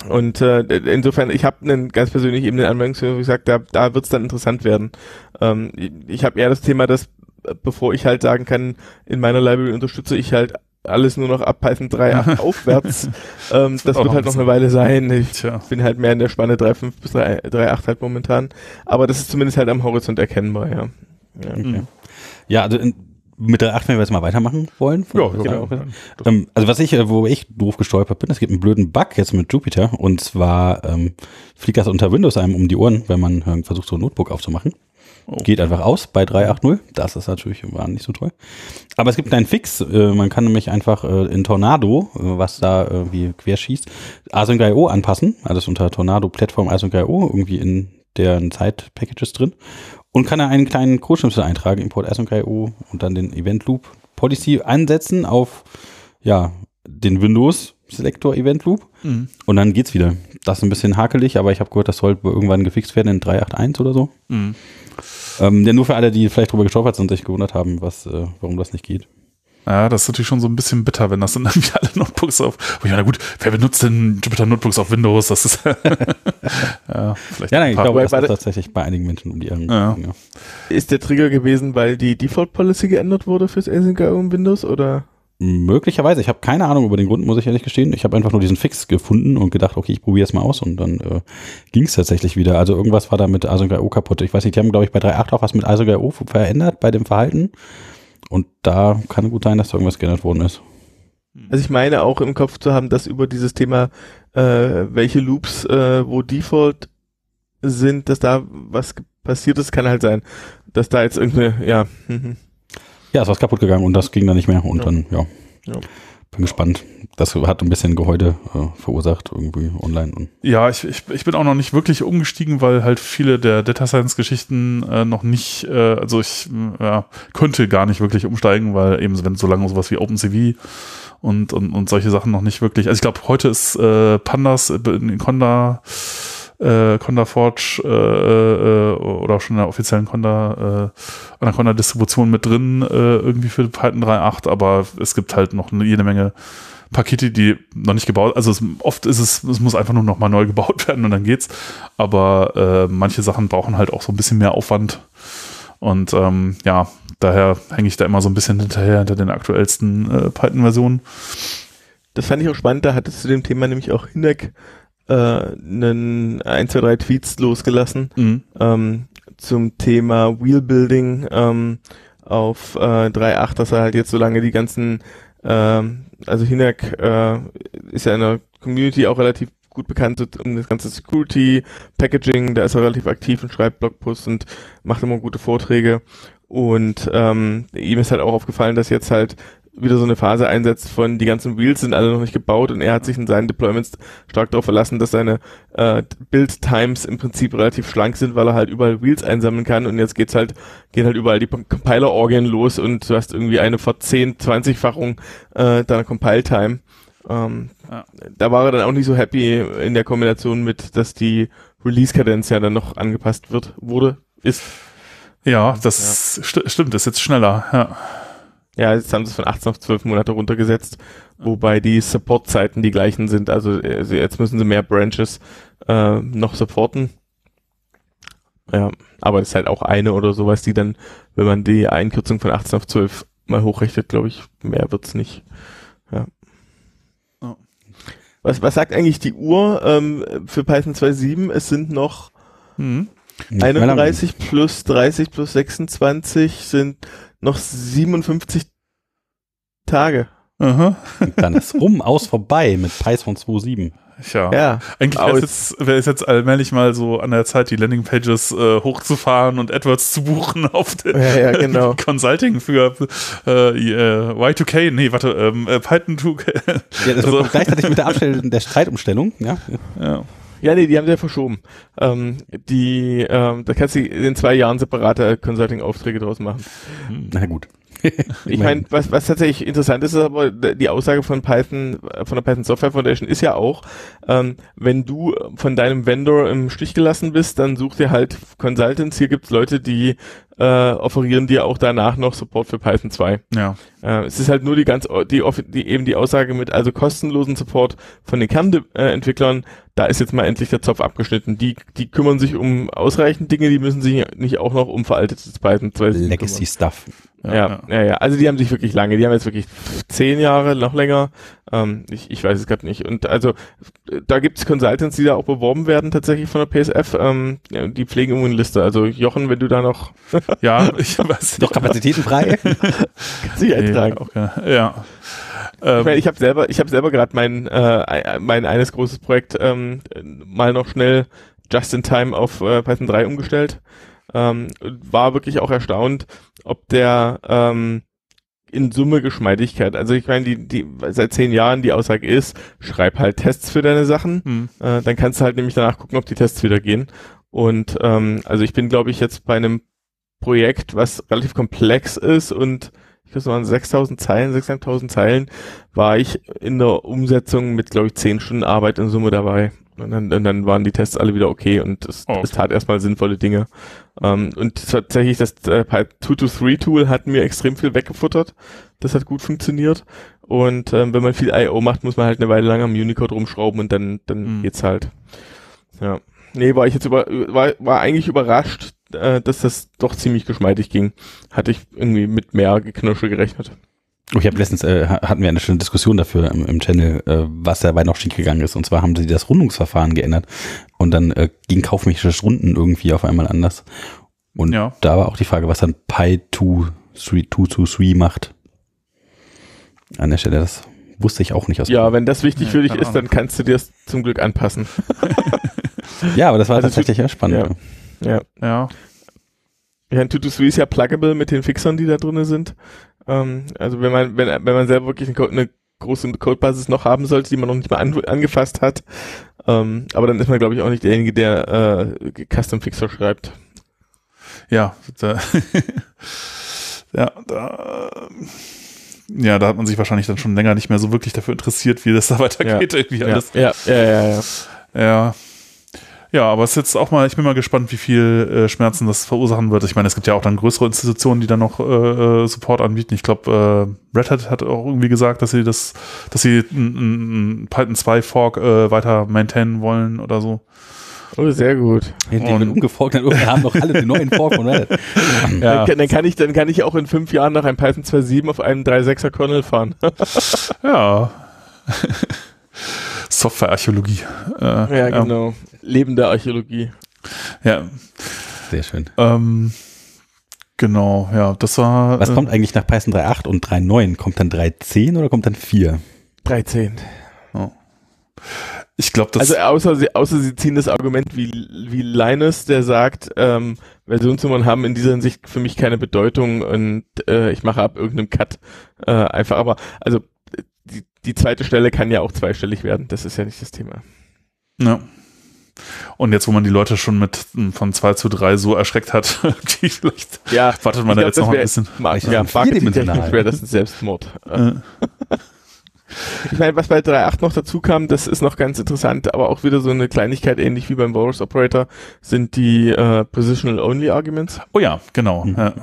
und äh, insofern, ich habe einen ganz persönlich eben den Anwendungsfall, wo ich sage, da, da wird's dann interessant werden. Ähm, ich ich habe eher das Thema, dass äh, bevor ich halt sagen kann, in meiner Library unterstütze ich halt alles nur noch ab Python 3.8 aufwärts. Ähm, das auch wird halt noch eine Weile sein. Ich Tja. bin halt mehr in der Spanne 3.5 bis 3 3.8 halt momentan. Aber das ist zumindest halt am Horizont erkennbar, ja. ja. Okay. Mhm. Ja, also in, mit der 8, wenn wir jetzt mal weitermachen wollen. Ja, Genau. Das- Ähm, also was ich, äh, wo ich doof gestolpert bin, es gibt einen blöden Bug jetzt mit Jupyter und zwar ähm, fliegt das unter Windows einem um die Ohren, wenn man äh, versucht, so ein Notebook aufzumachen. Oh. Geht einfach aus bei 3.8.0. Das ist natürlich war nicht so toll. Aber es gibt einen Fix. Äh, man kann nämlich einfach äh, in Tornado, äh, was da irgendwie querschießt, Async.io anpassen. Alles unter Tornado Plattform Async.io irgendwie in deren Zeit-Packages drin. Und kann da einen kleinen Codeschnipsel eintragen, Import Async.io und dann den Event Loop Policy ansetzen auf ja, den Windows Selector Event Loop. Mhm. Und dann geht's wieder. Das ist ein bisschen hakelig, aber ich habe gehört, das soll irgendwann gefixt werden in 3.8.1 oder so. Mhm. Ähm, ja, nur für alle, die vielleicht drüber gestolpert sind und sich gewundert haben, was, äh, warum das nicht geht. Ja, das ist natürlich schon so ein bisschen bitter, wenn das dann irgendwie alle Notebooks auf. Oh ja, na gut, wer benutzt denn Jupyter Notebooks auf Windows? Das ist. ja, vielleicht. Ja, nein, ein ich glaube, das ist der- tatsächlich bei einigen Menschen um die Ohren. Ja. Ja. Ist der Trigger gewesen, weil die Default Policy geändert wurde fürs Async.io im Windows oder? Möglicherweise, ich habe keine Ahnung über den Grund, muss ich ehrlich gestehen. Ich habe einfach nur diesen Fix gefunden und gedacht, okay, ich probiere es mal aus und dann äh, ging es tatsächlich wieder. Also irgendwas war da mit Async.io kaputt. Ich weiß nicht, die haben, glaube ich, bei 3.8 auch was mit Async.io verändert bei dem Verhalten. Und da kann gut sein, dass da irgendwas geändert worden ist. Also ich meine auch im Kopf zu haben, dass über dieses Thema, äh, welche Loops, äh, wo Default sind, dass da was passiert ist, kann halt sein, dass da jetzt irgendeine, ja, mhm. Ja, ist was kaputt gegangen und das ging dann nicht mehr. Und Ja. dann, ja, Ja. bin gespannt. Das hat ein bisschen Gehäute äh, verursacht irgendwie online. Ja, ich, ich, ich bin auch noch nicht wirklich umgestiegen, weil halt viele der Data Science Geschichten äh, noch nicht, äh, also ich äh, ja, könnte gar nicht wirklich umsteigen, weil eben wenn so lange sowas wie OpenCV und, und, und solche Sachen noch nicht wirklich, also ich glaube, heute ist äh, Pandas in Conda äh, Conda Forge äh, äh, oder auch schon in der offiziellen Conda äh, Anaconda Distribution mit drin äh, irgendwie für Python 3.8, aber es gibt halt noch eine, jede Menge Pakete, die noch nicht gebaut, also es, oft ist es, es muss einfach nur noch mal neu gebaut werden und dann geht's. Aber äh, manche Sachen brauchen halt auch so ein bisschen mehr Aufwand. Und ähm, ja, daher hänge ich da immer so ein bisschen hinterher hinter den aktuellsten äh, Python-Versionen. das fand ich auch spannend, da hattest du dem Thema nämlich auch Hinek äh, einen ein, zwei, drei Tweets losgelassen Mhm. ähm, zum Thema Wheelbuilding ähm, auf äh, 3.8, dass er halt jetzt so lange die ganzen, ähm, also Hinak äh, ist ja in der Community auch relativ gut bekannt um das ganze Security, Packaging, da ist er relativ aktiv und schreibt Blogposts und macht immer gute Vorträge. Und ähm, ihm ist halt auch aufgefallen, dass jetzt halt wieder so eine Phase einsetzt von die ganzen Wheels sind alle noch nicht gebaut und er hat sich in seinen Deployments stark darauf verlassen, dass seine äh, Build-Times im Prinzip relativ schlank sind, weil er halt überall Wheels einsammeln kann und jetzt geht's halt, gehen halt überall die Compiler-Orgien los und du hast irgendwie eine vor 10, 20-Fachung äh, deiner Compile-Time. Ähm, ja. Da war er dann auch nicht so happy in der Kombination mit, dass die Release-Kadenz ja dann noch angepasst wird, wurde, ist. Ja, das ja. St stimmt, das ist jetzt schneller, ja. Ja, jetzt haben sie es von 18 auf 12 Monate runtergesetzt, wobei die Support-Zeiten die gleichen sind. Also, also jetzt müssen sie mehr Branches äh, noch supporten. Ja, aber es ist halt auch eine oder sowas, die dann, wenn man die Einkürzung von 18 auf 12 mal hochrechnet, glaube ich, mehr wird's nicht. Ja. Oh. Was, was sagt eigentlich die Uhr ähm, für Python 2.7? Es sind noch hm. 31 plus 30 plus 26 sind noch 57 Tage. Aha. Dann ist rum, aus, vorbei mit Python 2.7. Ja. ja. Eigentlich wäre es jetzt, wär jetzt allmählich mal so an der Zeit, die Landingpages äh, hochzufahren und AdWords zu buchen auf den ja, ja, genau. Consulting für äh, äh Y2K, nee, warte, ähm, äh, Python 2K. Ja, das also. gleichzeitig mit der Abstellung der Zeitumstellung, ja. Ja. Ja, nee, die haben sie ja verschoben. Ähm, die, ähm, da kannst du in zwei Jahren separate Consulting-Aufträge draus machen. Na gut. ich meine, was, was tatsächlich interessant ist, ist aber die Aussage von Python, von der Python Software Foundation ist ja auch, ähm, wenn du von deinem Vendor im Stich gelassen bist, dann such dir halt Consultants. Hier gibt's Leute, die äh, offerieren dir auch danach noch Support für Python 2. Ja. Äh, es ist halt nur die ganz, die, die eben die Aussage mit also kostenlosen Support von den Kernentwicklern. Da ist jetzt mal endlich der Zopf abgeschnitten. Die, die kümmern sich um ausreichend Dinge, die müssen sich nicht auch noch um veraltetes Python 2 Legacy kümmern. Stuff. Ja, ja, ja, ja, Also die haben sich wirklich lange, die haben jetzt wirklich zehn Jahre, noch länger. Ähm, ich, ich weiß es gerade nicht. Und also da gibt es Consultants, die da auch beworben werden tatsächlich von der PSF. Ähm, ja, die pflegen irgendwo eine Liste. Also Jochen, wenn du da noch ja, ich weiß noch Kapazitäten frei, kannst du eintragen. Okay. Ja. Ähm, ich, mein, ich habe selber, ich habe selber gerade mein äh, mein eines großes Projekt ähm, mal noch schnell just in time auf äh, Python 3 umgestellt. Ähm, war wirklich auch erstaunt, ob der ähm, in Summe Geschmeidigkeit. Also ich meine, die, die seit zehn Jahren die Aussage ist, schreib halt Tests für deine Sachen. Hm. Äh, dann kannst du halt nämlich danach gucken, ob die Tests wieder gehen. Und ähm, also ich bin, glaube ich, jetzt bei einem Projekt, was relativ komplex ist und ich glaube, es waren 6000 Zeilen, 6500 Zeilen, war ich in der Umsetzung mit, glaube ich, 10 Stunden Arbeit in Summe dabei. Und dann, und dann waren die Tests alle wieder okay und es, oh. es tat erstmal sinnvolle Dinge. Ähm, und tatsächlich das äh, 2-to-3-Tool hat mir extrem viel weggefuttert. Das hat gut funktioniert. Und ähm, wenn man viel I.O. macht, muss man halt eine Weile lang am Unicode rumschrauben und dann, dann mhm. geht's halt. Ja. Nee, war ich jetzt über, war, war eigentlich überrascht, äh, dass das doch ziemlich geschmeidig ging. Hatte ich irgendwie mit mehr Geknirsche gerechnet. Ich habe letztens äh, hatten wir eine schöne Diskussion dafür im, im Channel, äh, was dabei noch schief gegangen ist. Und zwar haben sie das Rundungsverfahren geändert und dann äh, ging kaufmännisches Runden irgendwie auf einmal anders. Und ja. da war auch die Frage, was dann Pi 2 3 macht. An der Stelle, das wusste ich auch nicht aus. Ja, wenn das wichtig ja, für dich ist, dann kannst du dir das zum Glück anpassen. ja, aber das war also tatsächlich ja spannend. Ja. Ja. ja. Ja, 2 ist ja pluggable mit den Fixern, die da drin sind. Ähm, also wenn man, wenn, wenn man selber wirklich eine, eine große Codebasis noch haben sollte, die man noch nicht mal an, angefasst hat. Ähm, aber dann ist man, glaube ich, auch nicht derjenige, der äh, Custom Fixer schreibt. Ja, da, ja, da, ja, da hat man sich wahrscheinlich dann schon länger nicht mehr so wirklich dafür interessiert, wie das da weitergeht. Ja, irgendwie alles. Ja, ja, ja, ja. ja. Ja. Aber es ist jetzt auch mal, ich bin mal gespannt, wie viel äh, Schmerzen das verursachen wird. Ich meine, es gibt ja auch dann größere Institutionen, die dann noch äh, äh Support anbieten. Ich glaube, äh, Red Hat hat auch irgendwie gesagt, dass sie das, dass sie ein Python 2 Fork äh, weiter maintainen wollen oder so. Oh, sehr gut. Ja, die wird umgeforkt, dann haben doch alle den neuen Fork von Red Hat. ja. dann, dann, kann ich, dann kann ich auch in fünf Jahren nach einem Python 2.7 auf einem 3.6er Kernel fahren. ja. Softwarearchäologie. Äh, ja, genau. Lebende Archäologie. Ja. Sehr schön. Ähm, genau, ja, das war. Was äh, kommt eigentlich nach Python 3.8 und 3.9? Kommt dann 3.10 oder kommt dann 4? 3.10. Oh. Ich glaube, das. Also außer sie, außer sie ziehen das Argument wie, wie Linus, der sagt, ähm, Versionsnummern haben in dieser Hinsicht für mich keine Bedeutung und äh, ich mache ab irgendeinem Cut äh, einfach. Aber also die, die zweite Stelle kann ja auch zweistellig werden. Das ist ja nicht das Thema. Ja. Und jetzt, wo man die Leute schon mit hm, von 2 zu 3 so erschreckt hat, die vielleicht Ja, wartet man da glaub, jetzt noch das ein bisschen. Ma Ich ja, marketingtechnisch wäre das ein Selbstmord. Ich meine, was bei 3.8 noch dazu kam, das ist noch ganz interessant, aber auch wieder so eine Kleinigkeit, ähnlich wie beim Walrus Operator, sind die äh, Positional Only Arguments. oh ja, genau. Mhm. Ja.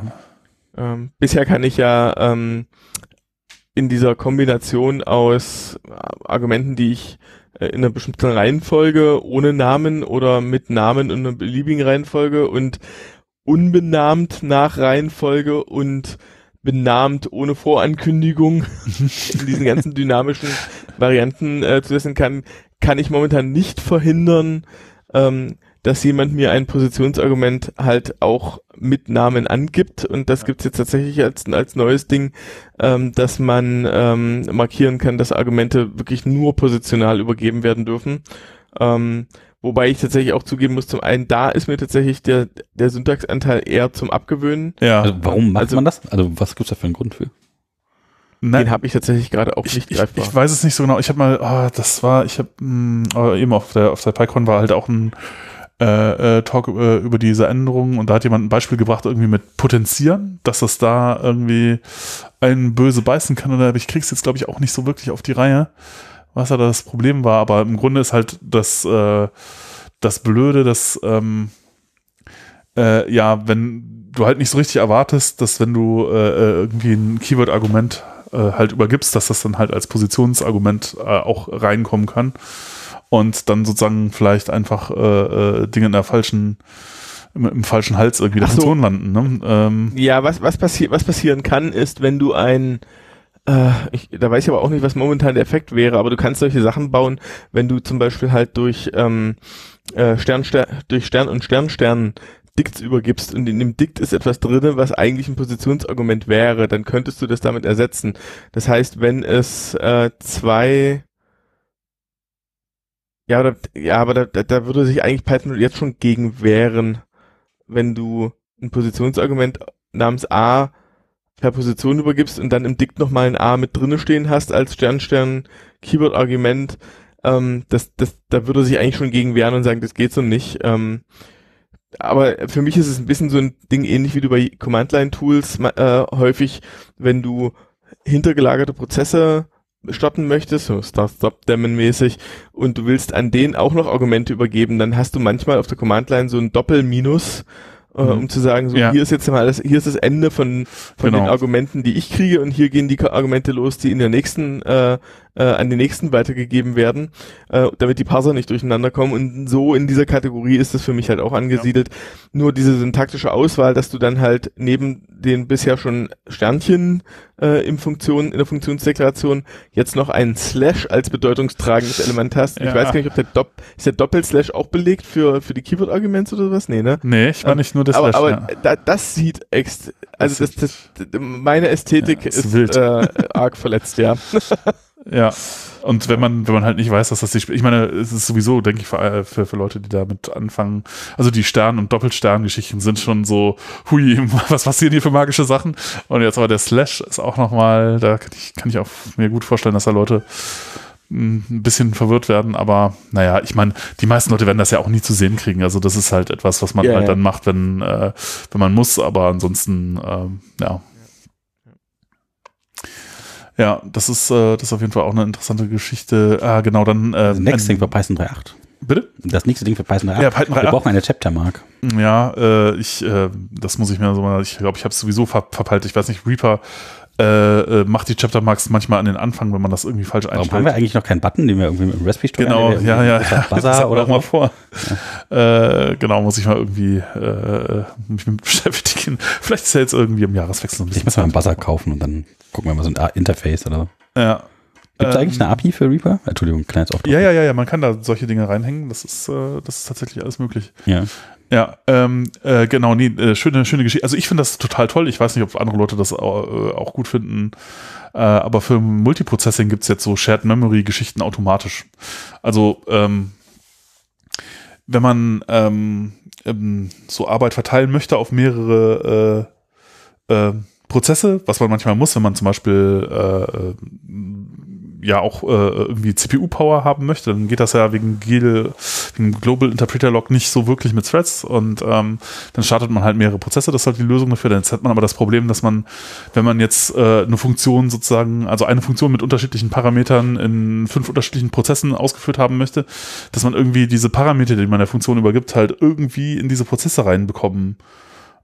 Ähm, bisher kann ich ja ähm, in dieser Kombination aus äh, Argumenten, die ich äh, in einer bestimmten Reihenfolge ohne Namen oder mit Namen in einer beliebigen Reihenfolge und unbenannt nach Reihenfolge und benannt ohne Vorankündigung in diesen ganzen dynamischen Varianten äh, zusetzen kann, kann ich momentan nicht verhindern, ähm, dass jemand mir ein Positionsargument halt auch mit Namen angibt und das gibt's jetzt tatsächlich als, als neues Ding, ähm, dass man ähm, markieren kann, dass Argumente wirklich nur positional übergeben werden dürfen. Ähm, wobei ich tatsächlich auch zugeben muss, zum einen, da ist mir tatsächlich der, der Syntaxanteil eher zum Abgewöhnen. ja. Also warum macht Also- man das? Also was gibt's da für einen Grund für? Nein, Den habe ich tatsächlich gerade auch ich, nicht ich, greifbar. ich weiß es nicht so genau. Ich habe mal, oh, das war, ich habe eben auf der auf der PyCon war halt auch ein äh, äh, Talk äh, über diese Änderungen. Und da hat jemand ein Beispiel gebracht irgendwie mit Potenzieren, dass das da irgendwie einen böse beißen kann oder ich krieg's jetzt glaube ich auch nicht so wirklich auf die Reihe, was da das Problem war, aber im Grunde ist halt das äh, das Blöde, dass ähm, äh, ja, wenn du halt nicht so richtig erwartest, dass wenn du äh, irgendwie ein Keyword-Argument halt übergibst, dass das dann halt als Positionsargument auch reinkommen kann und dann sozusagen vielleicht einfach äh, äh, Dinge in der falschen im, im falschen Hals irgendwie der so. Funktion landen. Ne? Ähm, Ja, was, was, passi was passieren kann, ist, wenn du ein, äh, ich, da weiß ich aber auch nicht, was momentan der Effekt wäre, aber du kannst solche Sachen bauen, wenn du zum Beispiel halt durch ähm, äh, Stern, Stern, durch Stern und Stern, Stern Dikts übergibst und in dem Dikt ist etwas drinne, was eigentlich ein Positionsargument wäre, dann könntest du das damit ersetzen. Das heißt, wenn es äh, zwei ja, oder, ja, aber da, da, da würde sich eigentlich Python jetzt schon gegen wehren, wenn du ein Positionsargument namens A per Position übergibst und dann im Dikt nochmal ein A mit drinne stehen hast als Stern-Stern Keyword-Argument, ähm, das, das, da würde sich eigentlich schon gegen wehren und sagen, das geht so nicht. Ähm, aber für mich ist es ein bisschen so ein Ding ähnlich wie du bei Command-Line-Tools äh, häufig, wenn du hintergelagerte Prozesse starten möchtest, so Start-Stop-Daemon-mäßig, und du willst an denen auch noch Argumente übergeben, dann hast du manchmal auf der Command-Line so ein Doppel-Minus, äh, Mhm. um zu sagen, so Ja. hier ist jetzt mal das, hier ist das Ende von, von Genau. den Argumenten, die ich kriege, und hier gehen die Argumente los, die in der nächsten, äh, äh, an die nächsten weitergegeben werden, äh, damit die Parser nicht durcheinander kommen. Und so in dieser Kategorie ist das für mich halt auch angesiedelt. Nur diese syntaktische Auswahl, dass du dann halt neben den bisher schon Sternchen äh, im Funktion, in der Funktionsdeklaration jetzt noch einen Slash als bedeutungstragendes Element hast. Ich Ja. weiß gar nicht, ob der Dopp ist der Doppelslash auch belegt für, für die Keyword-Arguments oder was? Nee, ne? nee, ich war nicht nur das aber Slash, aber ja. da, das sieht ex also Das das, das, meine Ästhetik Ja, ist ist äh, arg verletzt, ja. Ja. Und wenn man, wenn man halt nicht weiß, dass das die, ich meine, es ist sowieso, denke ich, für, für, für Leute, die damit anfangen, also die Stern- und Doppelstern-Geschichten sind schon so, hui, was passieren hier für magische Sachen? Und jetzt aber der Slash ist auch nochmal, da kann ich, kann ich auch mir gut vorstellen, dass da Leute mh, ein bisschen verwirrt werden, aber naja, ich meine, die meisten Leute werden das ja auch nie zu sehen kriegen. Also das ist halt etwas, was man Ja, halt ja. dann macht, wenn, äh, wenn man muss, aber ansonsten, ähm, ja. Ja, das ist, äh, das ist auf jeden Fall auch eine interessante Geschichte. Ah, genau, dann. Äh, Das nächste Ding für Python 3.8. Bitte? Das nächste Ding für Python 3.8. Ja, Python Wir 3.8. brauchen eine Chapter-Mark. Ja, äh, ich, äh, das muss ich mir so mal, ich glaube, ich habe es sowieso ver verpeilt. Ich weiß nicht, Reaper äh, äh, macht die Chapter Marks manchmal an den Anfang, wenn man das irgendwie falsch Warum haben wir einstellt. eigentlich noch keinen Button, den wir irgendwie mit dem Recipe steuern? Genau, ja, ja, ja. Buzzer oder mal vor. Äh, genau, muss ich mal irgendwie äh, mich mit beschäftigen. Vielleicht ist ja jetzt irgendwie im Jahreswechsel so ein Ich bisschen. muss mal einen. Buzzer kaufen und dann gucken wir mal so ein Interface oder so. Ja. Gibt es Ähm, eigentlich eine API für Reaper? Entschuldigung, kleines Auftrag. Ja, ja, ja, ja, man kann da solche Dinge reinhängen. Das ist, äh, das ist tatsächlich alles möglich. ja. Ja, ähm, äh, genau, nee, äh, schöne, schöne Geschichte. Also ich finde das total toll. Ich weiß nicht, ob andere Leute das auch, äh, auch gut finden. Äh, aber für Multiprocessing gibt's jetzt so Shared Memory Geschichten automatisch. Also ähm, wenn man ähm, ähm, so Arbeit verteilen möchte auf mehrere äh, äh, Prozesse, was man manchmal muss, wenn man zum Beispiel äh, äh, ja auch äh, irgendwie CPU-Power haben möchte, dann geht das ja wegen, GIL, wegen Global Interpreter Log nicht so wirklich mit Threads und ähm, dann startet man halt mehrere Prozesse, das ist halt die Lösung dafür. Dann hat man aber das Problem, dass man, wenn man jetzt äh, eine Funktion sozusagen, also eine Funktion mit unterschiedlichen Parametern in fünf unterschiedlichen Prozessen ausgeführt haben möchte, dass man irgendwie diese Parameter, die man der Funktion übergibt, halt irgendwie in diese Prozesse reinbekommen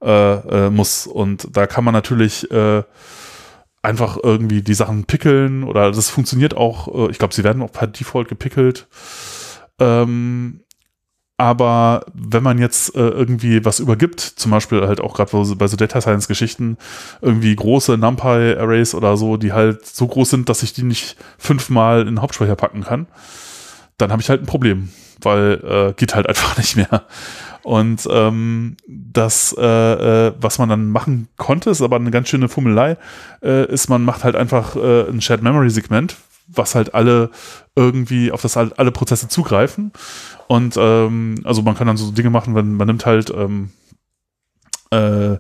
äh, äh, muss. Und da kann man natürlich äh, einfach irgendwie die Sachen pickeln oder das funktioniert auch, äh, ich glaube, sie werden auch per Default gepickelt. Ähm, aber wenn man jetzt äh, irgendwie was übergibt, zum Beispiel halt auch gerade bei so Data Science Geschichten, irgendwie große NumPy Arrays oder so, die halt so groß sind, dass ich die nicht fünfmal in den Hauptspeicher packen kann, dann habe ich halt ein Problem, weil äh, geht halt einfach nicht mehr. Und ähm, das, äh, äh, was man dann machen konnte, ist aber eine ganz schöne Fummelei, äh, ist, man macht halt einfach äh, ein Shared Memory Segment, was halt alle irgendwie, auf das halt alle Prozesse zugreifen. Und ähm, also man kann dann so Dinge machen, wenn man nimmt halt ähm, äh,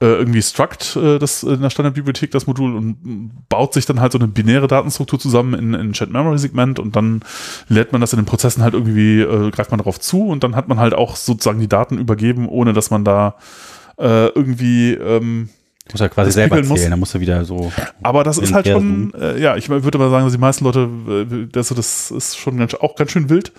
äh, irgendwie Struct, äh, das in der Standardbibliothek, das Modul, und baut sich dann halt so eine binäre Datenstruktur zusammen in, in Chat Memory Segment und dann lädt man das in den Prozessen halt irgendwie, äh, greift man darauf zu und dann hat man halt auch sozusagen die Daten übergeben, ohne dass man da äh, irgendwie ähm, Muss ja quasi selber pickeln muss. zählen, da musst du wieder so. aber das ist halt schon, äh, ja, ich würde aber sagen, dass die meisten Leute, äh, das, das ist schon ganz, auch ganz schön wild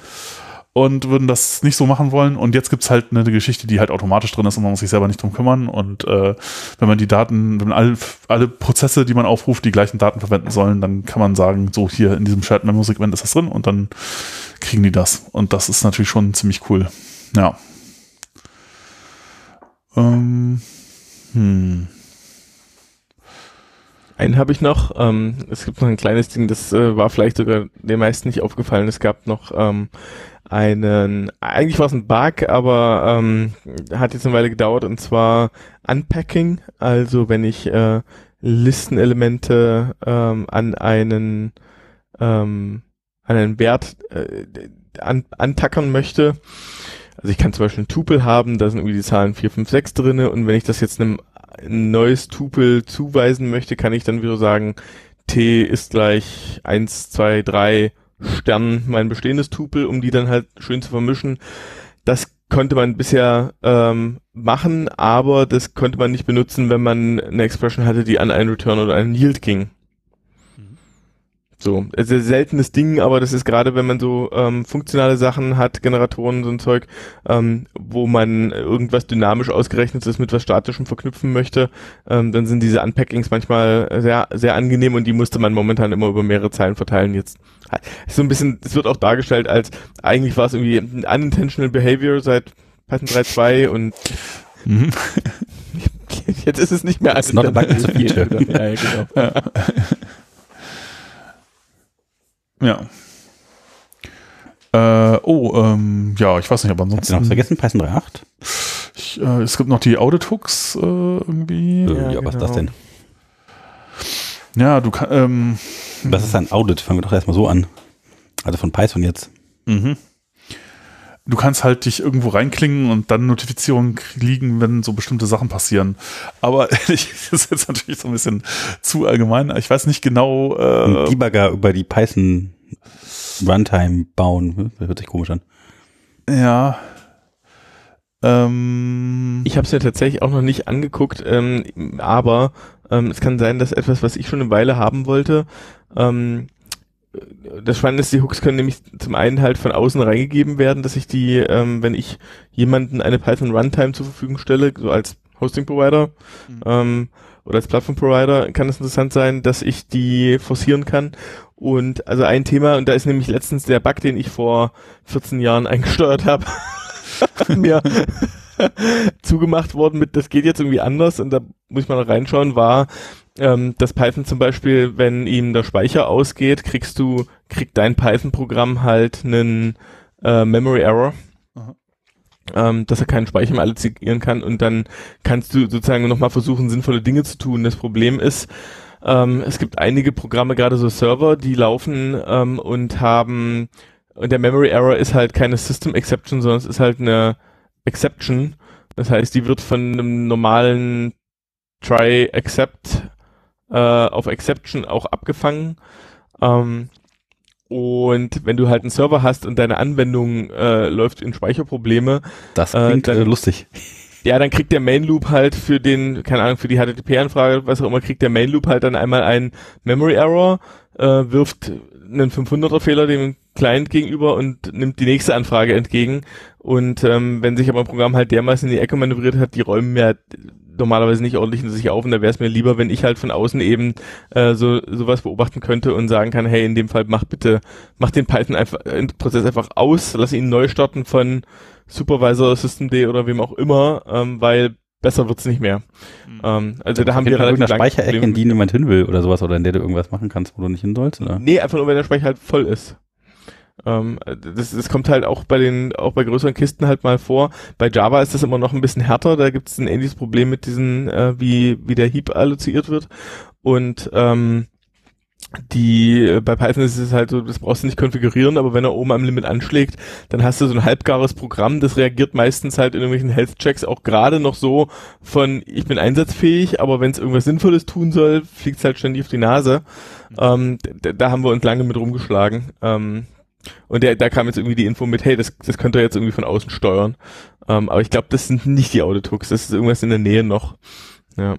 und würden das nicht so machen wollen. Und jetzt gibt's halt eine Geschichte, die halt automatisch drin ist und man muss sich selber nicht drum kümmern. Und äh, wenn man die Daten, wenn alle, alle Prozesse, die man aufruft, die gleichen Daten verwenden sollen, dann kann man sagen, so hier in diesem Shared Memo Segment ist das drin und dann kriegen die das. Und das ist natürlich schon ziemlich cool. Ja. Ähm, hm. Einen habe ich noch. Ähm, es gibt noch ein kleines Ding, das äh, war vielleicht sogar den meisten nicht aufgefallen. Es gab noch ähm, einen, eigentlich war es ein Bug, aber ähm, hat jetzt eine Weile gedauert und zwar Unpacking. Also wenn ich äh, Listenelemente ähm, an einen ähm, an einen Wert äh, an, antackern möchte. Also ich kann zum Beispiel ein Tupel haben, da sind irgendwie die Zahlen 4, 5, 6 drinne und wenn ich das jetzt einem ein neues Tupel zuweisen möchte, kann ich dann wieder sagen, T ist gleich 1, 2, 3 Stern mein bestehendes Tupel, um die dann halt schön zu vermischen. Das konnte man bisher ähm, machen, aber das konnte man nicht benutzen, wenn man eine Expression hatte, die an einen Return oder einen Yield ging. So, es ist ein seltenes Ding, aber das ist gerade, wenn man so ähm, funktionale Sachen hat, Generatoren, so ein Zeug, ähm, wo man irgendwas dynamisch ausgerechnetes mit was Statischem verknüpfen möchte, ähm, dann sind diese Unpackings manchmal sehr, sehr angenehm und die musste man momentan immer über mehrere Zeilen verteilen. Jetzt ist so ein bisschen, es wird auch dargestellt als, eigentlich war es irgendwie ein unintentional behavior seit Python 3.2 und Mhm. jetzt ist es nicht mehr It's not a bug, it's a feature. Ja, genau. Ja. Äh, oh, ähm, ja, ich weiß nicht, aber Hast du noch ansonsten. was vergessen? Python 3.8? Ich, äh, es gibt noch die Audit-Hooks äh, irgendwie. Äh, ja, was ist das genau. denn? Ja, du kannst. Ähm, Was ist ein Audit? Fangen wir doch erstmal so an. Also von Python jetzt. mhm. Du kannst halt dich irgendwo reinklingen und dann Notifizierungen kriegen, wenn so bestimmte Sachen passieren. Aber ehrlich, das ist jetzt natürlich so ein bisschen zu allgemein. Ich weiß nicht genau. Ein Äh, Debugger über die Python Runtime bauen. Das hört sich komisch an. ja. Ähm, Ich habe es mir tatsächlich auch noch nicht angeguckt, ähm, aber ähm, es kann sein, dass etwas, was ich schon eine Weile haben wollte, ähm, das Spannende ist, die Hooks können nämlich zum einen halt von außen reingegeben werden, dass ich die, ähm, wenn ich jemanden eine Python Runtime zur Verfügung stelle, so als Hosting Provider Mhm. ähm, oder als Plattform Provider, kann es interessant sein, dass ich die forcieren kann. Und also ein Thema, und da ist nämlich letztens der Bug, den ich vor 14 Jahren eingesteuert habe, mir zugemacht worden mit, das geht jetzt irgendwie anders und da muss ich mal noch reinschauen, war, ähm, dass Python zum Beispiel, wenn ihm der Speicher ausgeht, kriegst du, kriegt dein Python-Programm halt einen äh, Memory Error. Ähm, dass er keinen Speicher mehr allozieren kann und dann kannst du sozusagen nochmal versuchen, sinnvolle Dinge zu tun. Das Problem ist, ähm, es gibt einige Programme, gerade so Server, die laufen ähm, und haben, und der Memory Error ist halt keine System Exception, sondern es ist halt eine Exception. Das heißt, die wird von einem normalen Try Accept äh, auf Exception auch abgefangen. Ähm, und wenn du halt einen Server hast und deine Anwendung äh, läuft in Speicherprobleme, Das klingt Äh, dann- äh, lustig. ja, dann kriegt der Main Loop halt für den, keine Ahnung, für die HTTP-Anfrage, was auch immer, kriegt der Main Loop halt dann einmal einen Memory Error, äh, wirft einen 500er Fehler dem Client gegenüber und nimmt die nächste Anfrage entgegen. Und ähm, wenn sich aber ein Programm halt dermaßen in die Ecke manövriert hat, die räumen mir halt normalerweise nicht ordentlich in sich auf und da wäre es mir lieber, wenn ich halt von außen eben äh, so sowas beobachten könnte und sagen kann, hey, in dem Fall mach bitte, mach den Python einfach, äh, Prozess einfach aus, lass ihn neu starten von Supervisor, Systemd oder wem auch immer, ähm, weil besser wird's nicht mehr. Ähm, also da haben wir in relativ irgendeiner lange Speicherecke, in die niemand hin will oder sowas, oder in der du irgendwas machen kannst, wo du nicht hin sollst, oder? Nee, einfach nur, wenn der Speicher halt voll ist. Ähm, das, das kommt halt auch bei den, auch bei größeren Kisten halt mal vor. Bei Java ist das immer noch ein bisschen härter. Da gibt es ein ähnliches Problem mit diesen, äh, wie, wie der Heap alloziert wird. Und ähm, die äh, bei Python ist es halt so, das brauchst du nicht konfigurieren, aber wenn er oben am Limit anschlägt, dann hast du so ein halbgares Programm, das reagiert meistens halt in irgendwelchen Health-Checks auch gerade noch so von, ich bin einsatzfähig, aber wenn es irgendwas Sinnvolles tun soll, fliegt es halt ständig auf die Nase. Ähm, da, da haben wir uns lange mit rumgeschlagen. Ähm, und der, da kam jetzt irgendwie die Info mit, hey, das, das könnt ihr jetzt irgendwie von außen steuern. Ähm, aber ich glaube, das sind nicht die Autotooks, das ist irgendwas in der Nähe noch. Ja.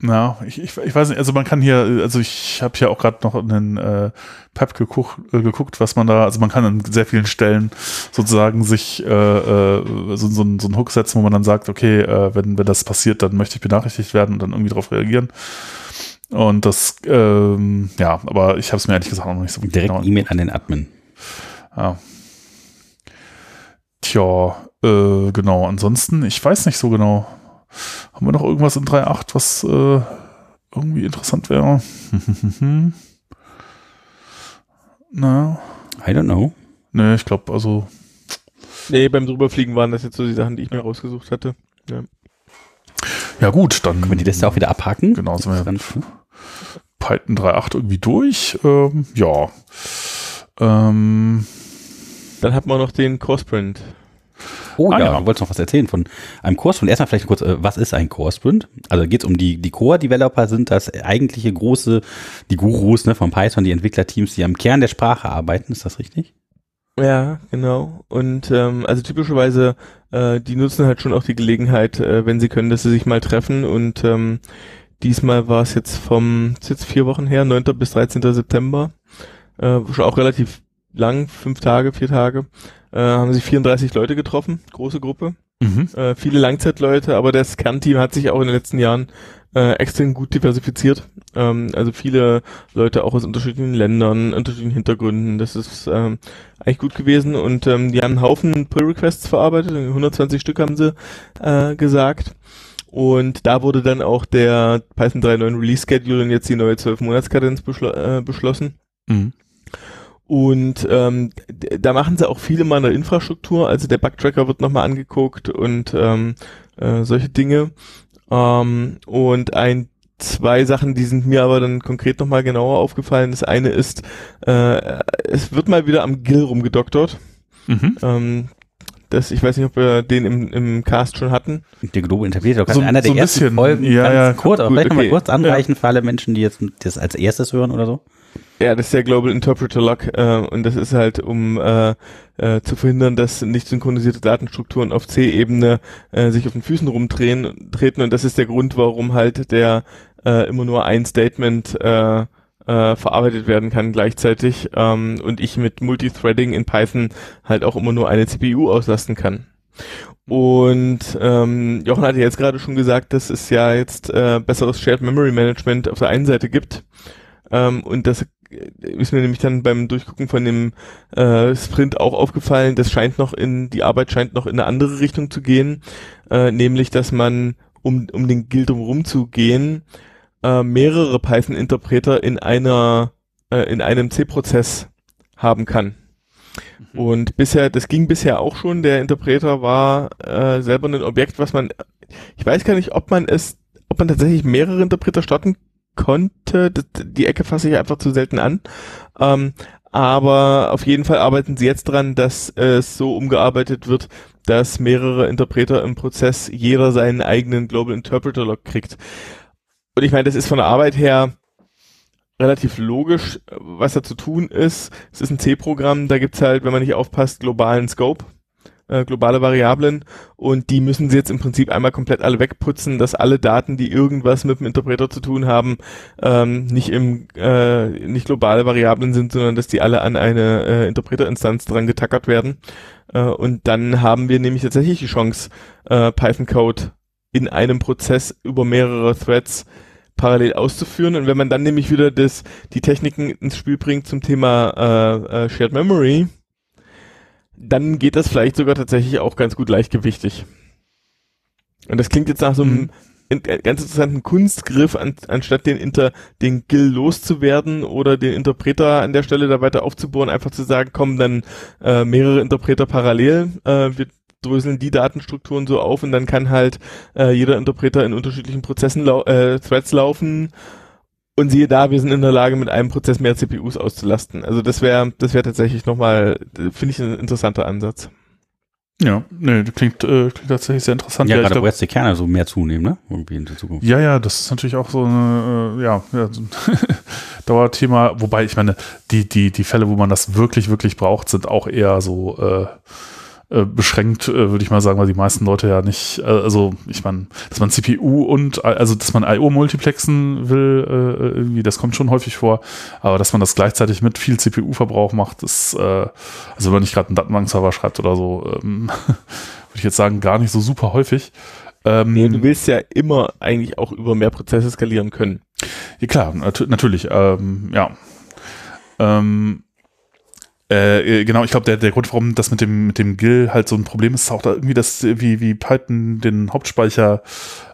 Ja, ich, ich, ich weiß nicht, also man kann hier, also ich habe hier auch gerade noch einen äh, Pep geguckt, äh, geguckt, was man da, also man kann an sehr vielen Stellen sozusagen sich äh, äh, so, so, ein- so einen Hook setzen, wo man dann sagt, okay, äh, wenn, wenn das passiert, dann möchte ich benachrichtigt werden und dann irgendwie darauf reagieren. Und das, ähm, ja, aber ich habe es mir ehrlich gesagt noch nicht so Direkt genau E-Mail an den Admin. Ja. Tja, äh, genau. Ansonsten, ich weiß nicht so genau. Haben wir noch irgendwas in 3.8, was äh, irgendwie interessant wäre? Na, I don't know. ne, ich glaube, also, Nee, beim drüberfliegen waren das jetzt so die Sachen, die ich mir rausgesucht hatte. ja gut, dann Können wir die Liste auch wieder abhaken? Genau, sind wir- Dann- Python 3.8 irgendwie durch. Ähm, ja. Ähm, Dann hat man noch den Core-Sprint. Oh Ah, ja, ja. du wolltest noch was erzählen von einem Core-Sprint. Erstmal vielleicht kurz, äh, was ist ein Core-Sprint? Also geht es um die, die Core-Developer sind das eigentliche große, die Gurus ne, von Python, die Entwicklerteams, die am Kern der Sprache arbeiten. Ist das richtig? Ja, genau. Und ähm, also typischerweise, äh, die nutzen halt schon auch die Gelegenheit, äh, wenn sie können, dass sie sich mal treffen. Und ähm, diesmal war es jetzt vom, ist jetzt vier Wochen her, 9. bis 13. September. Äh, schon auch relativ lang, fünf Tage, vier Tage. Äh, haben sich 34 Leute getroffen, große Gruppe. mhm. äh, viele Langzeitleute, aber das Kernteam hat sich auch in den letzten Jahren äh, extrem gut diversifiziert. Ähm, also viele Leute auch aus unterschiedlichen Ländern, unterschiedlichen Hintergründen. Das ist ähm, eigentlich gut gewesen und ähm, die haben einen Haufen Pull-Requests verarbeitet, 120 Stück haben sie äh, gesagt. Und da wurde dann auch der Python 3.9 Release Schedule und jetzt die neue 12-Monats-Kadenz beschlo äh, beschlossen. Mhm. Und ähm, da machen sie auch viele mal eine Infrastruktur, also der Bugtracker wird nochmal angeguckt und ähm, äh, solche Dinge. Ähm, und ein zwei Sachen, die sind mir aber dann konkret nochmal genauer aufgefallen. Das eine ist, äh, es wird mal wieder am Gill rumgedoktert. Mhm. Ähm, das, ich weiß nicht, ob wir den im, im Cast schon hatten. Der Global Interpreter, So- einer der so ein ersten bisschen. Folgen, Ja, ganz ja, kurz, aber gut, vielleicht nochmal okay. kurz anreichen für alle Menschen, die jetzt das als erstes hören oder so. Ja, das ist der Global Interpreter Lock äh, und das ist halt, um äh, äh, zu verhindern, dass nicht synchronisierte Datenstrukturen auf C-Ebene äh, sich auf den Füßen rumdrehen treten und das ist der Grund, warum halt der äh, immer nur ein Statement äh, äh, verarbeitet werden kann gleichzeitig ähm, und ich mit Multithreading in Python halt auch immer nur eine CPU auslasten kann. Und ähm, Jochen hatte jetzt gerade schon gesagt, dass es ja jetzt äh, besseres Shared Memory Management auf der einen Seite gibt. Ähm, und das ist mir nämlich dann beim Durchgucken von dem äh, Sprint auch aufgefallen, das scheint noch in, die Arbeit scheint noch in eine andere Richtung zu gehen, äh, nämlich, dass man, um, um den Guild rumzugehen, äh, mehrere Python-Interpreter in einer äh, in einem C-Prozess haben kann. Mhm. Und bisher, das ging bisher auch schon. Der Interpreter war äh, selber ein Objekt, was man, ich weiß gar nicht, ob man es, ob man tatsächlich mehrere Interpreter starten konnte. Die Ecke fasse ich einfach zu selten an. Ähm, aber auf jeden Fall arbeiten sie jetzt dran, dass es so umgearbeitet wird, dass mehrere Interpreter im Prozess jeder seinen eigenen Global Interpreter Log kriegt. Und ich meine, das ist von der Arbeit her relativ logisch, was da zu tun ist. Es ist ein C-Programm, da gibt's halt, wenn man nicht aufpasst, globalen Scope, äh, globale Variablen und die müssen sie jetzt im Prinzip einmal komplett alle wegputzen, dass alle Daten, die irgendwas mit dem Interpreter zu tun haben, ähm, nicht im äh, nicht globale Variablen sind, sondern dass die alle an eine äh, Interpreter-Instanz dran getackert werden. Äh, und dann haben wir nämlich tatsächlich die Chance, äh, Python-Code in einem Prozess über mehrere Threads parallel auszuführen. Und wenn man dann nämlich wieder das, die Techniken ins Spiel bringt zum Thema äh, äh, Shared Memory, dann geht das vielleicht sogar tatsächlich auch ganz gut leichtgewichtig. Und das klingt jetzt nach so einem mhm. äh, ganz interessanten Kunstgriff, an, anstatt den Inter, den Gill loszuwerden oder den Interpreter an der Stelle da weiter aufzubohren, einfach zu sagen, kommen dann äh, mehrere Interpreter parallel. Äh, wir dröseln die Datenstrukturen so auf und dann kann halt äh, jeder Interpreter in unterschiedlichen Prozessen lau äh, Threads laufen und siehe da, wir sind in der Lage, mit einem Prozess mehr CPUs auszulasten. Also das wäre das wäre tatsächlich nochmal, finde ich, ein interessanter Ansatz. Ja, nee, das klingt, äh, klingt tatsächlich sehr interessant. Ja, ja gerade wo jetzt die Kerne so mehr zunehmen, ne? Irgendwie in der Zukunft. Ja, ja, das ist natürlich auch so eine, äh, ja, ja so ein Dauerthema. Wobei, ich meine, die, die, die Fälle, wo man das wirklich, wirklich braucht, sind auch eher so, äh, äh, beschränkt, äh, würde ich mal sagen, weil die meisten Leute ja nicht, äh, also ich meine, dass man CPU und, also dass man I.O. multiplexen will, irgendwie, das kommt schon häufig vor, aber dass man das gleichzeitig mit viel CPU-Verbrauch macht, ist, also wenn man nicht gerade einen Datenbankserver schreibt oder so, ähm, würde ich jetzt sagen, gar nicht so super häufig. Ähm, nee, du willst ja immer eigentlich auch über mehr Prozesse skalieren können. Ja, klar, nat natürlich, ähm, ja. Ähm, äh, äh, genau, ich glaube, der, der Grund, warum das mit dem, mit dem GIL halt so ein Problem ist, ist auch da irgendwie das, wie, wie Python den Hauptspeicher